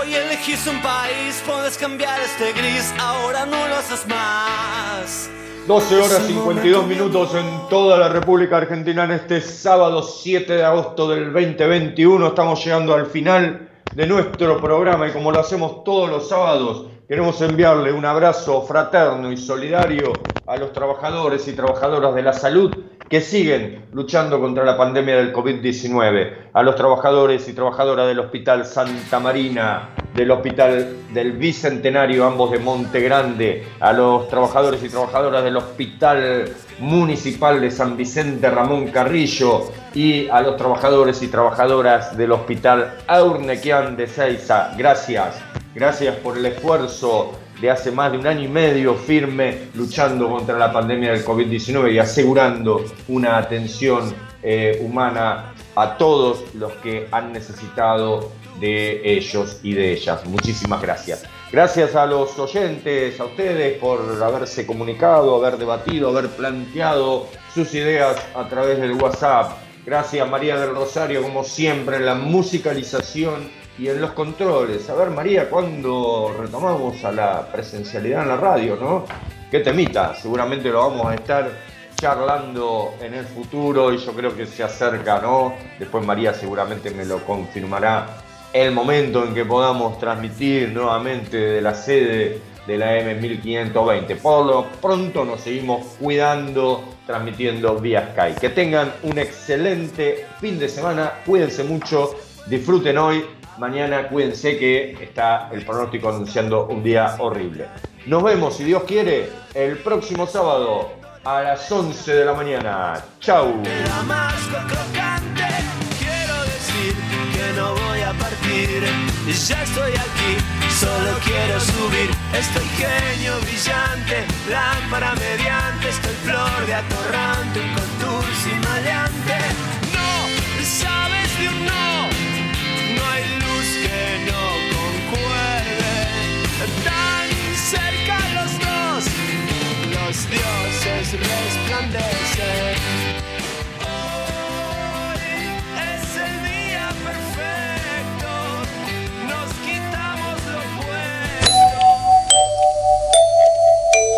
Hoy elegís un país, puedes cambiar este gris, ahora no lo haces más. 12 horas 52 minutos en toda la República Argentina en este sábado 7 de agosto del 2021. Estamos llegando al final de nuestro programa y como lo hacemos todos los sábados, queremos enviarle un abrazo fraterno y solidario a los trabajadores y trabajadoras de la salud que siguen luchando contra la pandemia del COVID-19, a los trabajadores y trabajadoras del Hospital Santa Marina, del Hospital del Bicentenario, ambos de Monte Grande, a los trabajadores y trabajadoras del Hospital Municipal de San Vicente Ramón Carrillo. Y a los trabajadores y trabajadoras del Hospital Aurnequian de Ceiza. Gracias, gracias por el esfuerzo de hace más de un año y medio firme luchando contra la pandemia del COVID-19 y asegurando una atención eh, humana a todos los que han necesitado de ellos y de ellas. Muchísimas gracias. Gracias a los oyentes, a ustedes por haberse comunicado, haber debatido, haber planteado sus ideas a través del WhatsApp. Gracias María del Rosario, como siempre, en la musicalización y en los controles. A ver, María, ¿cuándo retomamos a la presencialidad en la radio, no? ¿Qué temita? Seguramente lo vamos a estar charlando en el futuro y yo creo que se acerca, ¿no? Después María seguramente me lo confirmará el momento en que podamos transmitir nuevamente de la sede de la M1520. Por lo pronto nos seguimos cuidando, transmitiendo vía Skype. Que tengan un excelente fin de semana, cuídense mucho, disfruten hoy Mañana cuídense que está el pronóstico anunciando un día horrible. Nos vemos, si Dios quiere, el próximo sábado a las 11 de la mañana. Chau. Ya estoy aquí, solo quiero subir. Estoy genio brillante, lámpara mediante, estoy flor de atorrante, un contursi maleante. No, cerca los dos, los dioses resplandecen.